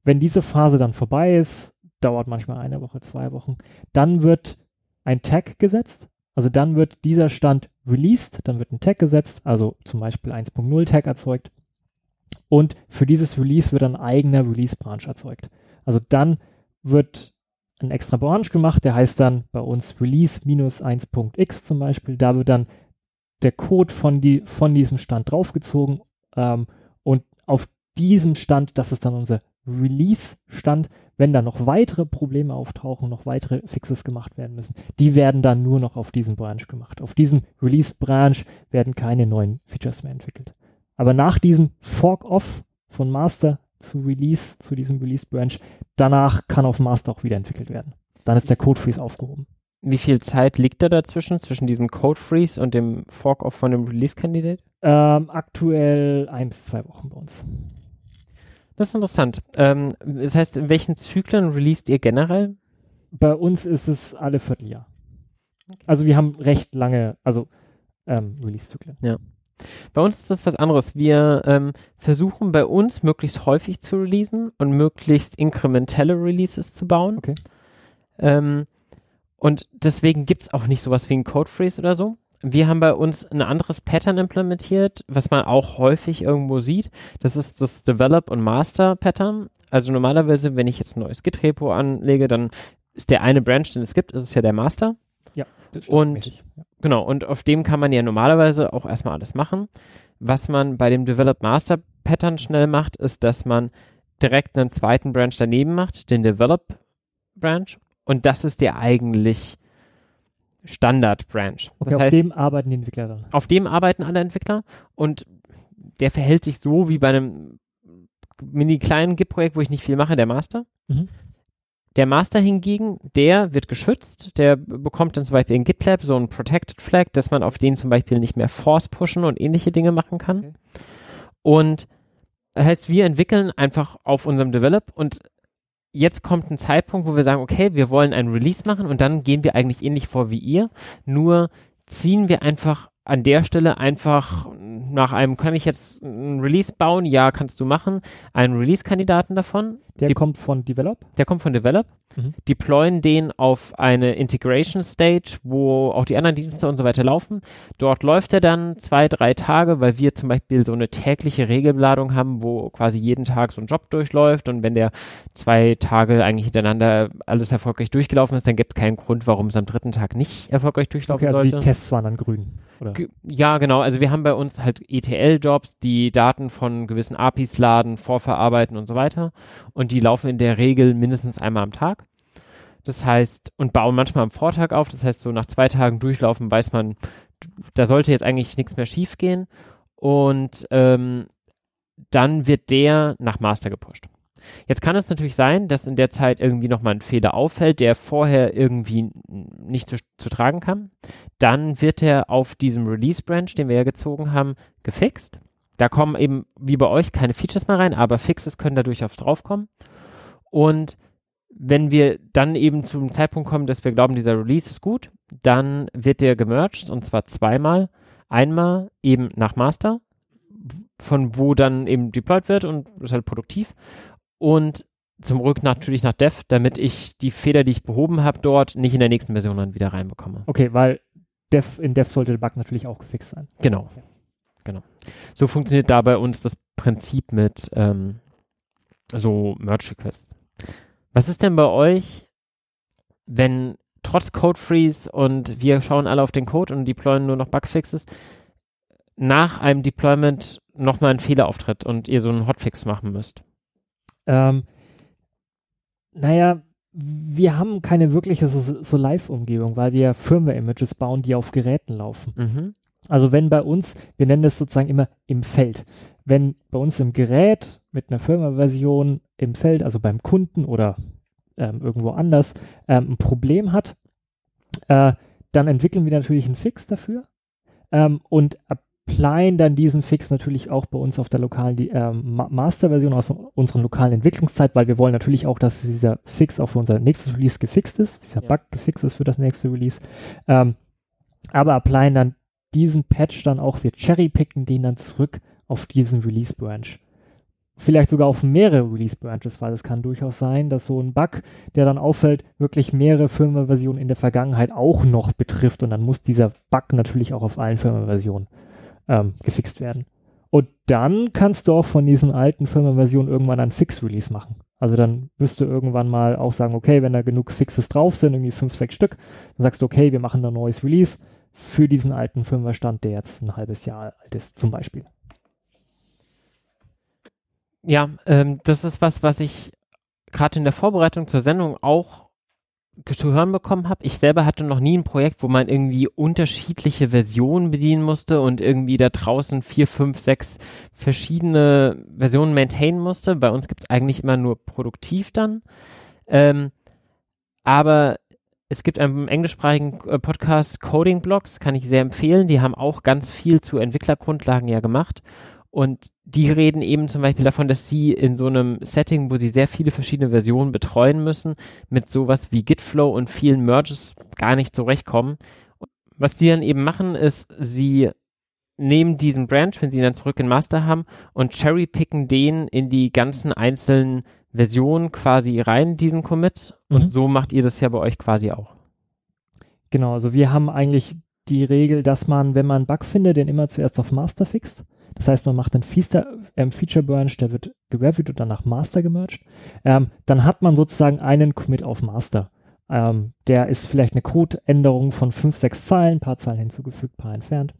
Wenn diese Phase dann vorbei ist, dauert manchmal eine Woche, zwei Wochen, dann wird ein Tag gesetzt. Also dann wird dieser Stand released, dann wird ein Tag gesetzt, also zum Beispiel 1.0 Tag erzeugt. Und für dieses Release wird ein eigener Release-Branch erzeugt. Also dann wird ein extra Branch gemacht, der heißt dann bei uns Release-1.x zum Beispiel. Da wird dann der Code von, die, von diesem Stand draufgezogen ähm, und auf diesem Stand, das ist dann unser Release-Stand, wenn da noch weitere Probleme auftauchen, noch weitere Fixes gemacht werden müssen, die werden dann nur noch auf diesem Branch gemacht. Auf diesem Release-Branch werden keine neuen Features mehr entwickelt. Aber nach diesem Fork-Off von Master zu Release, zu diesem Release-Branch, danach kann auf Master auch wieder entwickelt werden. Dann ist der Code Freeze aufgehoben. Wie viel Zeit liegt da dazwischen, zwischen diesem Code Freeze und dem Fork-Off von dem Release-Candidate? Ähm, aktuell ein bis zwei Wochen bei uns. Das ist interessant. Ähm, das heißt, in welchen Zyklen released ihr generell? Bei uns ist es alle Vierteljahr. Okay. Also wir haben recht lange, also ähm, Release-Zyklen. Ja. Bei uns ist das was anderes. Wir ähm, versuchen bei uns möglichst häufig zu releasen und möglichst inkrementelle Releases zu bauen. Okay. Ähm, und deswegen gibt es auch nicht sowas wie ein Code Freeze oder so. Wir haben bei uns ein anderes Pattern implementiert, was man auch häufig irgendwo sieht. Das ist das Develop und Master Pattern. Also normalerweise, wenn ich jetzt ein neues Git-Repo anlege, dann ist der eine Branch, den es gibt, ist es ja der Master. Ja, das und ja. genau, und auf dem kann man ja normalerweise auch erstmal alles machen. Was man bei dem Develop Master Pattern schnell macht, ist, dass man direkt einen zweiten Branch daneben macht, den Develop Branch. Und das ist der eigentlich Standard-Branch. Okay, das auf heißt, dem arbeiten die Entwickler dann. Auf dem arbeiten alle Entwickler und der verhält sich so wie bei einem mini kleinen Git-Projekt, wo ich nicht viel mache, der Master. Mhm. Der Master hingegen, der wird geschützt, der bekommt dann zum Beispiel in GitLab so ein Protected Flag, dass man auf den zum Beispiel nicht mehr Force pushen und ähnliche Dinge machen kann. Okay. Und das heißt, wir entwickeln einfach auf unserem Develop und jetzt kommt ein Zeitpunkt, wo wir sagen, okay, wir wollen ein Release machen und dann gehen wir eigentlich ähnlich vor wie ihr, nur ziehen wir einfach an der Stelle einfach nach einem, kann ich jetzt ein Release bauen? Ja, kannst du machen. Einen Release-Kandidaten davon. Der Die, kommt von Develop? Der kommt von Develop. Mhm. Deployen den auf eine Integration Stage, wo auch die anderen Dienste und so weiter laufen. Dort läuft er dann zwei, drei Tage, weil wir zum Beispiel so eine tägliche Regelladung haben, wo quasi jeden Tag so ein Job durchläuft und wenn der zwei Tage eigentlich hintereinander alles erfolgreich durchgelaufen ist, dann gibt es keinen Grund, warum es am dritten Tag nicht erfolgreich durchlaufen okay, also sollte. Die Tests waren dann grün. Oder? Ja, genau. Also wir haben bei uns halt ETL-Jobs, die Daten von gewissen APIs laden, vorverarbeiten und so weiter. Und die laufen in der Regel mindestens einmal am Tag. Das heißt, und bauen manchmal am Vortag auf. Das heißt, so nach zwei Tagen durchlaufen weiß man, da sollte jetzt eigentlich nichts mehr schief gehen. Und ähm, dann wird der nach Master gepusht. Jetzt kann es natürlich sein, dass in der Zeit irgendwie nochmal ein Fehler auffällt, der vorher irgendwie nicht zu, zu tragen kam. Dann wird er auf diesem Release-Branch, den wir ja gezogen haben, gefixt. Da kommen eben, wie bei euch, keine Features mehr rein, aber Fixes können da durchaus draufkommen. Und wenn wir dann eben zum Zeitpunkt kommen, dass wir glauben, dieser Release ist gut, dann wird der gemerged und zwar zweimal. Einmal eben nach Master, von wo dann eben deployed wird und ist halt produktiv und zum Rück natürlich nach Dev, damit ich die Fehler, die ich behoben habe, dort nicht in der nächsten Version dann wieder reinbekomme. Okay, weil Dev, in Dev sollte der Bug natürlich auch gefixt sein. Genau. Ja. Genau. So funktioniert da bei uns das Prinzip mit ähm, so Merge Requests. Was ist denn bei euch, wenn trotz Code Freeze und wir schauen alle auf den Code und deployen nur noch Bugfixes, nach einem Deployment nochmal ein Fehler auftritt und ihr so einen Hotfix machen müsst? Ähm, naja, wir haben keine wirkliche so, so Live-Umgebung, weil wir Firmware-Images bauen, die auf Geräten laufen. Mhm. Also wenn bei uns, wir nennen das sozusagen immer im Feld, wenn bei uns im Gerät mit einer Firmware-Version im Feld, also beim Kunden oder ähm, irgendwo anders, ähm, ein Problem hat, äh, dann entwickeln wir natürlich einen Fix dafür. Ähm, und ab applyen dann diesen Fix natürlich auch bei uns auf der lokalen ähm, Master-Version aus unserer lokalen Entwicklungszeit, weil wir wollen natürlich auch, dass dieser Fix auch für unser nächstes Release gefixt ist, dieser ja. Bug gefixt ist für das nächste Release. Ähm, aber applyen dann diesen Patch dann auch, wir cherrypicken den dann zurück auf diesen Release-Branch. vielleicht sogar auf mehrere Release-Branches, weil es kann durchaus sein, dass so ein Bug, der dann auffällt, wirklich mehrere Firmware-Versionen in der Vergangenheit auch noch betrifft und dann muss dieser Bug natürlich auch auf allen Firmware-Versionen ähm, gefixt werden. Und dann kannst du auch von diesen alten Firmware-Versionen irgendwann einen Fix-Release machen. Also dann wirst du irgendwann mal auch sagen, okay, wenn da genug Fixes drauf sind, irgendwie fünf, sechs Stück, dann sagst du, okay, wir machen ein neues Release für diesen alten Firmware-Stand, der jetzt ein halbes Jahr alt ist, zum Beispiel. Ja, ähm, das ist was, was ich gerade in der Vorbereitung zur Sendung auch zu hören bekommen habe. Ich selber hatte noch nie ein Projekt, wo man irgendwie unterschiedliche Versionen bedienen musste und irgendwie da draußen vier, fünf, sechs verschiedene Versionen maintainen musste. Bei uns gibt es eigentlich immer nur produktiv dann. Ähm, aber es gibt einen englischsprachigen äh, Podcast Coding Blogs, kann ich sehr empfehlen. Die haben auch ganz viel zu Entwicklergrundlagen ja gemacht. Und die reden eben zum Beispiel davon, dass sie in so einem Setting, wo sie sehr viele verschiedene Versionen betreuen müssen, mit sowas wie Gitflow und vielen Merges gar nicht zurechtkommen. Was die dann eben machen, ist, sie nehmen diesen Branch, wenn sie ihn dann zurück in Master haben, und cherrypicken den in die ganzen einzelnen Versionen quasi rein, diesen Commit. Und mhm. so macht ihr das ja bei euch quasi auch. Genau, also wir haben eigentlich die Regel, dass man, wenn man einen Bug findet, den immer zuerst auf Master fixt. Das heißt, man macht einen Feature, ähm, Feature Branch, der wird gereviewt und dann nach Master gemerged. Ähm, dann hat man sozusagen einen Commit auf Master. Ähm, der ist vielleicht eine Codeänderung von fünf, sechs Zeilen, paar Zeilen hinzugefügt, paar entfernt.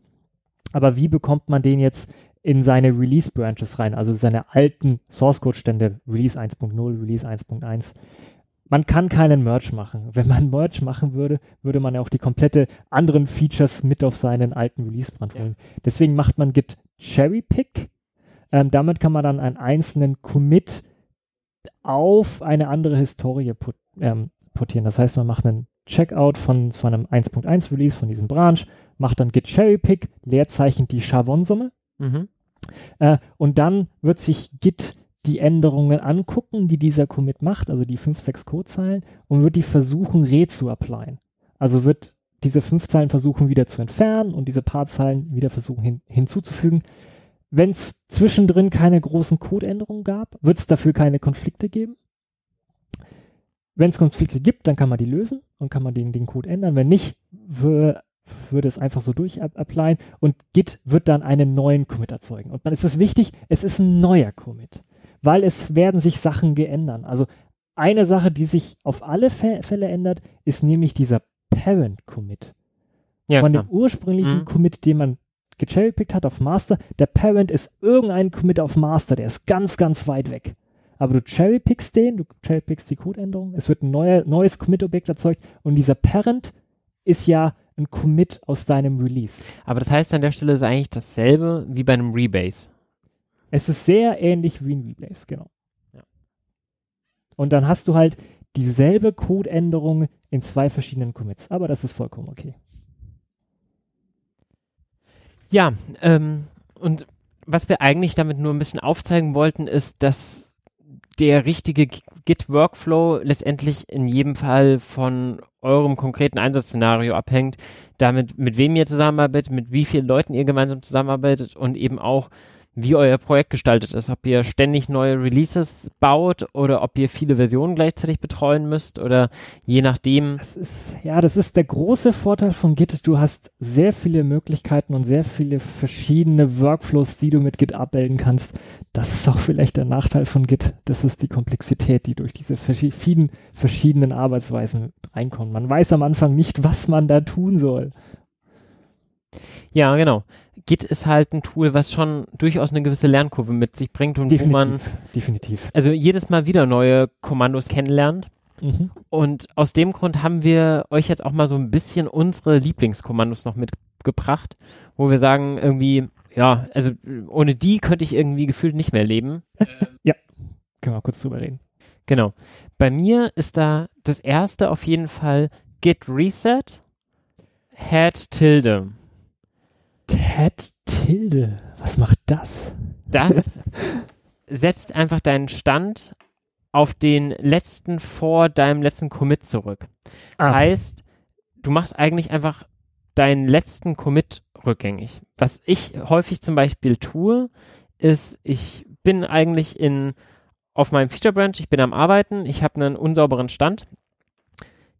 Aber wie bekommt man den jetzt in seine Release Branches rein, also seine alten Source Code Stände, Release 1.0, Release 1.1? man kann keinen Merge machen. Wenn man Merge machen würde, würde man ja auch die komplette anderen Features mit auf seinen alten Release-Brand holen. Ja. Deswegen macht man Git Cherry Pick. Ähm, damit kann man dann einen einzelnen Commit auf eine andere Historie put, ähm, portieren. Das heißt, man macht einen Checkout von, von einem 1.1 Release von diesem Branch, macht dann Git Cherry Pick, Leerzeichen die Chavon-Summe. Mhm. Äh, und dann wird sich Git die Änderungen angucken, die dieser Commit macht, also die fünf, sechs Codezeilen, und wird die versuchen, re zu applyen. Also wird diese fünf Zeilen versuchen wieder zu entfernen und diese paar Zeilen wieder versuchen hin, hinzuzufügen. Wenn es zwischendrin keine großen Codeänderungen gab, wird es dafür keine Konflikte geben. Wenn es Konflikte gibt, dann kann man die lösen und kann man den, den Code ändern. Wenn nicht, würde es einfach so durch applyen und Git wird dann einen neuen Commit erzeugen. Und dann ist es wichtig, es ist ein neuer Commit weil es werden sich Sachen geändern. Also eine Sache, die sich auf alle Fälle ändert, ist nämlich dieser Parent Commit. Ja, Von klar. dem ursprünglichen mhm. Commit, den man gecherrypickt hat auf Master, der Parent ist irgendein Commit auf Master, der ist ganz, ganz weit weg. Aber du cherrypickst den, du cherrypickst die Codeänderung, es wird ein neuer, neues Commit-Objekt erzeugt und dieser Parent ist ja ein Commit aus deinem Release. Aber das heißt an der Stelle ist eigentlich dasselbe wie bei einem Rebase. Es ist sehr ähnlich wie ein Rebase, genau. Ja. Und dann hast du halt dieselbe Codeänderung in zwei verschiedenen Commits, aber das ist vollkommen okay. Ja, ähm, und was wir eigentlich damit nur ein bisschen aufzeigen wollten, ist, dass der richtige Git-Workflow letztendlich in jedem Fall von eurem konkreten Einsatzszenario abhängt, damit mit wem ihr zusammenarbeitet, mit wie vielen Leuten ihr gemeinsam zusammenarbeitet und eben auch wie euer Projekt gestaltet ist, ob ihr ständig neue Releases baut oder ob ihr viele Versionen gleichzeitig betreuen müsst oder je nachdem. Das ist, ja, das ist der große Vorteil von Git. Du hast sehr viele Möglichkeiten und sehr viele verschiedene Workflows, die du mit Git abbilden kannst. Das ist auch vielleicht der Nachteil von Git. Das ist die Komplexität, die durch diese vielen verschiedenen Arbeitsweisen reinkommt. Man weiß am Anfang nicht, was man da tun soll. Ja, genau. Git ist halt ein Tool, was schon durchaus eine gewisse Lernkurve mit sich bringt und definitiv, wo man definitiv. also jedes Mal wieder neue Kommandos kennenlernt. Mhm. Und aus dem Grund haben wir euch jetzt auch mal so ein bisschen unsere Lieblingskommandos noch mitgebracht, wo wir sagen, irgendwie, ja, also ohne die könnte ich irgendwie gefühlt nicht mehr leben. ja, können wir kurz drüber reden. Genau. Bei mir ist da das erste auf jeden Fall Git Reset, Head Tilde. Ted Tilde. Was macht das? Das [LAUGHS] setzt einfach deinen Stand auf den letzten vor deinem letzten Commit zurück. Ah. Heißt, du machst eigentlich einfach deinen letzten Commit rückgängig. Was ich häufig zum Beispiel tue, ist, ich bin eigentlich in auf meinem Feature Branch, ich bin am Arbeiten, ich habe einen unsauberen Stand.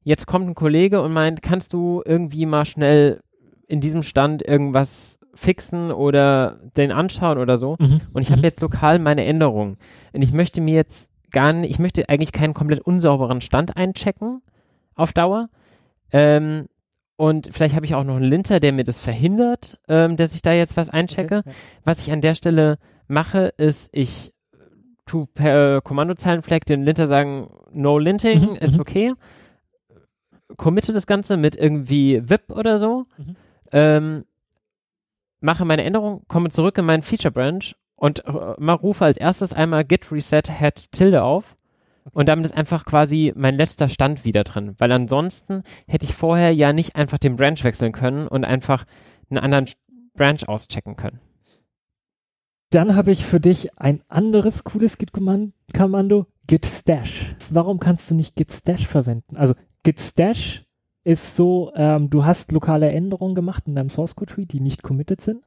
Jetzt kommt ein Kollege und meint, kannst du irgendwie mal schnell in diesem Stand irgendwas fixen oder den anschauen oder so. Mhm. Und ich habe mhm. jetzt lokal meine Änderungen. Und ich möchte mir jetzt gar nicht, ich möchte eigentlich keinen komplett unsauberen Stand einchecken auf Dauer. Ähm, und vielleicht habe ich auch noch einen Linter, der mir das verhindert, ähm, dass ich da jetzt was einchecke. Okay. Was ich an der Stelle mache, ist, ich tu per Kommandozeilenflag den Linter sagen, no linting, mhm, ist mhm. okay. Committe das Ganze mit irgendwie VIP oder so. Mhm. Ähm, mache meine Änderung, komme zurück in meinen Feature Branch und äh, rufe als erstes einmal git reset head tilde auf. Und damit ist einfach quasi mein letzter Stand wieder drin. Weil ansonsten hätte ich vorher ja nicht einfach den Branch wechseln können und einfach einen anderen Branch auschecken können. Dann habe ich für dich ein anderes cooles Git-Kommando, git stash. Warum kannst du nicht git stash verwenden? Also git stash ist so, ähm, du hast lokale Änderungen gemacht in deinem Source Code Tree, die nicht committed sind.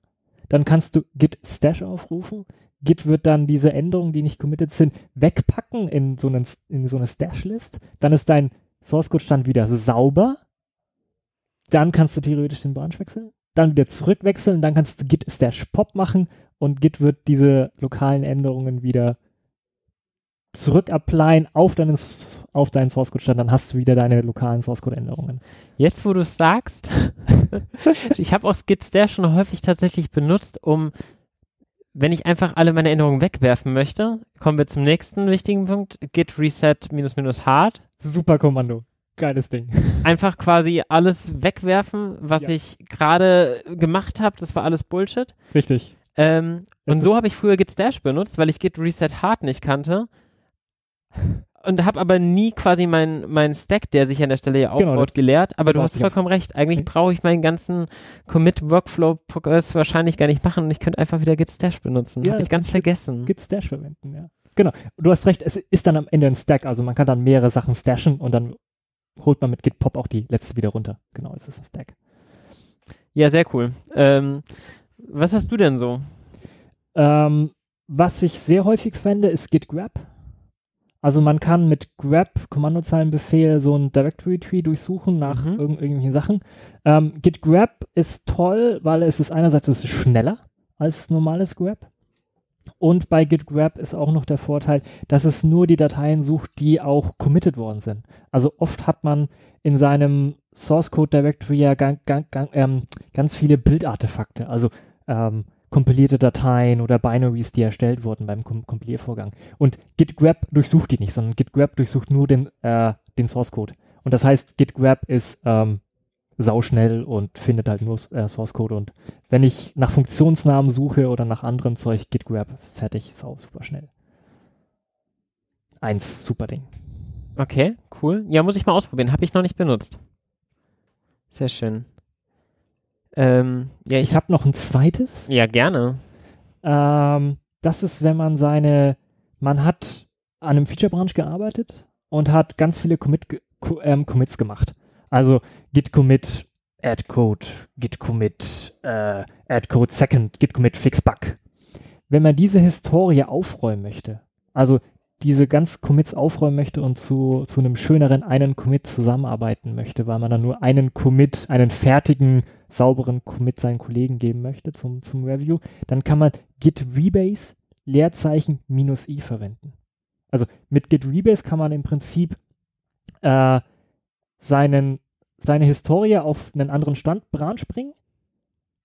Dann kannst du git stash aufrufen. Git wird dann diese Änderungen, die nicht committed sind, wegpacken in so, einen, in so eine Stash-List. Dann ist dein Source Code Stand wieder sauber. Dann kannst du theoretisch den Branch wechseln. Dann wieder zurückwechseln. Dann kannst du git stash pop machen und Git wird diese lokalen Änderungen wieder zurückapplyen auf deinen, auf deinen Source Code Stand, dann hast du wieder deine lokalen Source Code Änderungen. Jetzt, wo du es sagst, [LAUGHS] ich habe auch Git Stash schon häufig tatsächlich benutzt, um, wenn ich einfach alle meine Änderungen wegwerfen möchte, kommen wir zum nächsten wichtigen Punkt, Git Reset minus minus hard. Super Kommando. Geiles Ding. [LAUGHS] Einfach quasi alles wegwerfen, was ja. ich gerade gemacht habe, das war alles Bullshit. Richtig. Ähm, und so habe ich früher Git Stash benutzt, weil ich Git Reset Hard nicht kannte. Und habe aber nie quasi meinen mein Stack, der sich an der Stelle ja aufbaut, genau, gelehrt. Aber du hast vollkommen recht. Eigentlich brauche ich meinen ganzen Commit-Workflow-Progress wahrscheinlich gar nicht machen und ich könnte einfach wieder Git Stash benutzen. Ja, habe ich ganz vergessen. Git Stash verwenden, ja. Genau. Du hast recht, es ist dann am Ende ein Stack. Also man kann dann mehrere Sachen stashen und dann holt man mit Git Pop auch die letzte wieder runter. Genau, es ist ein Stack. Ja, sehr cool. Ähm, was hast du denn so? Ähm, was ich sehr häufig verwende, ist git grab. Also man kann mit grab Kommandozeilenbefehl so ein Directory Tree durchsuchen nach mhm. irg irgendwelchen Sachen. Ähm, git grab ist toll, weil es ist einerseits ist schneller als normales grab. Und bei git grab ist auch noch der Vorteil, dass es nur die Dateien sucht, die auch committed worden sind. Also oft hat man in seinem Source Code Directory ja ganz, ganz, ähm, ganz viele Bildartefakte. Also ähm, kompilierte Dateien oder Binaries, die erstellt wurden beim Kom Kompiliervorgang. Und Git grab durchsucht die nicht, sondern Git grab durchsucht nur den, äh, den Source Code. Und das heißt, Git grab ist ähm, sauschnell und findet halt nur äh, Source Code. Und wenn ich nach Funktionsnamen suche oder nach anderem Zeug, Git grab fertig, sau super schnell. Eins super Ding. Okay, cool. Ja, muss ich mal ausprobieren. Habe ich noch nicht benutzt. Sehr schön. Ähm, ja, ich habe noch ein zweites. Ja, gerne. Ähm, das ist, wenn man seine, man hat an einem Feature-Branch gearbeitet und hat ganz viele Commit, ähm, Commits gemacht. Also git commit add code, git commit äh, add code second, git commit fix bug. Wenn man diese Historie aufräumen möchte, also diese ganz Commits aufräumen möchte und zu, zu einem schöneren einen Commit zusammenarbeiten möchte, weil man dann nur einen Commit, einen fertigen, sauberen Commit seinen Kollegen geben möchte zum, zum Review, dann kann man git rebase Leerzeichen minus i verwenden. Also mit git rebase kann man im Prinzip äh, seinen, seine Historie auf einen anderen Stand Branch bringen,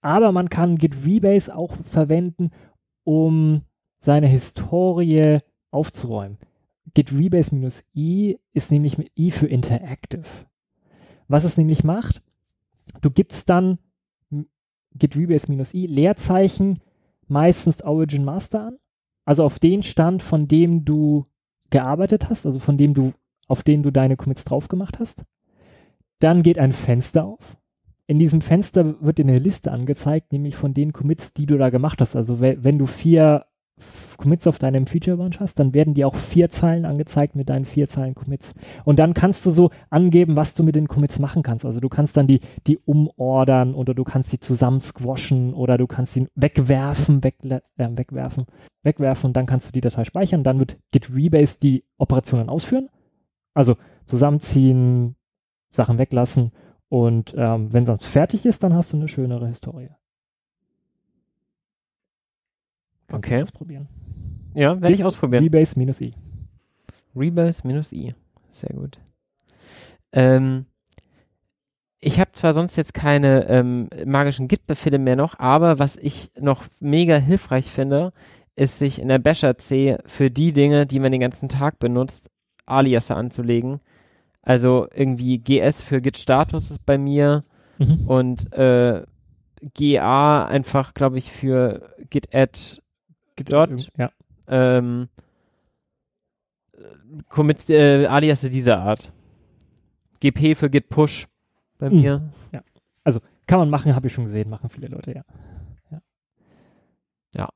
aber man kann git rebase auch verwenden, um seine Historie aufzuräumen. Git rebase-i ist nämlich mit i für interactive. Was es nämlich macht, du gibst dann git rebase-i Leerzeichen meistens Origin Master an, also auf den Stand, von dem du gearbeitet hast, also von dem du, auf dem du deine Commits drauf gemacht hast. Dann geht ein Fenster auf. In diesem Fenster wird dir eine Liste angezeigt, nämlich von den Commits, die du da gemacht hast. Also wenn du vier Commits auf deinem Feature Branch hast, dann werden dir auch vier Zeilen angezeigt mit deinen vier Zeilen Commits. Und dann kannst du so angeben, was du mit den Commits machen kannst. Also du kannst dann die, die umordern oder du kannst sie zusammen squashen oder du kannst sie wegwerfen, weg, äh, wegwerfen, wegwerfen und dann kannst du die Datei speichern. Dann wird Git Rebase die Operationen ausführen. Also zusammenziehen, Sachen weglassen und ähm, wenn sonst fertig ist, dann hast du eine schönere Historie. Kannst okay. Ausprobieren. Ja, werde ich ausprobieren. Rebase minus i. Rebase minus i. Sehr gut. Ähm, ich habe zwar sonst jetzt keine ähm, magischen Git-Befehle mehr noch, aber was ich noch mega hilfreich finde, ist sich in der Basher C für die Dinge, die man den ganzen Tag benutzt, Aliasse anzulegen. Also irgendwie GS für Git-Status ist bei mir mhm. und äh, GA einfach, glaube ich, für Git-Add Git ja. Ähm, Commit, äh, Alias dieser Art. GP für Git Push bei mhm. mir. Ja. Also kann man machen, habe ich schon gesehen, machen viele Leute, ja. Ja. ja.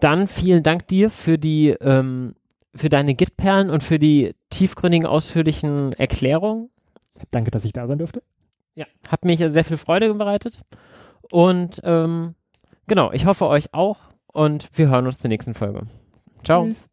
Dann vielen Dank dir für die, ähm, für deine Git-Perlen und für die tiefgründigen, ausführlichen Erklärungen. Danke, dass ich da sein durfte. Ja, hat mich sehr viel Freude bereitet. Und ähm, genau, ich hoffe euch auch und wir hören uns zur nächsten Folge. Ciao. Tschüss.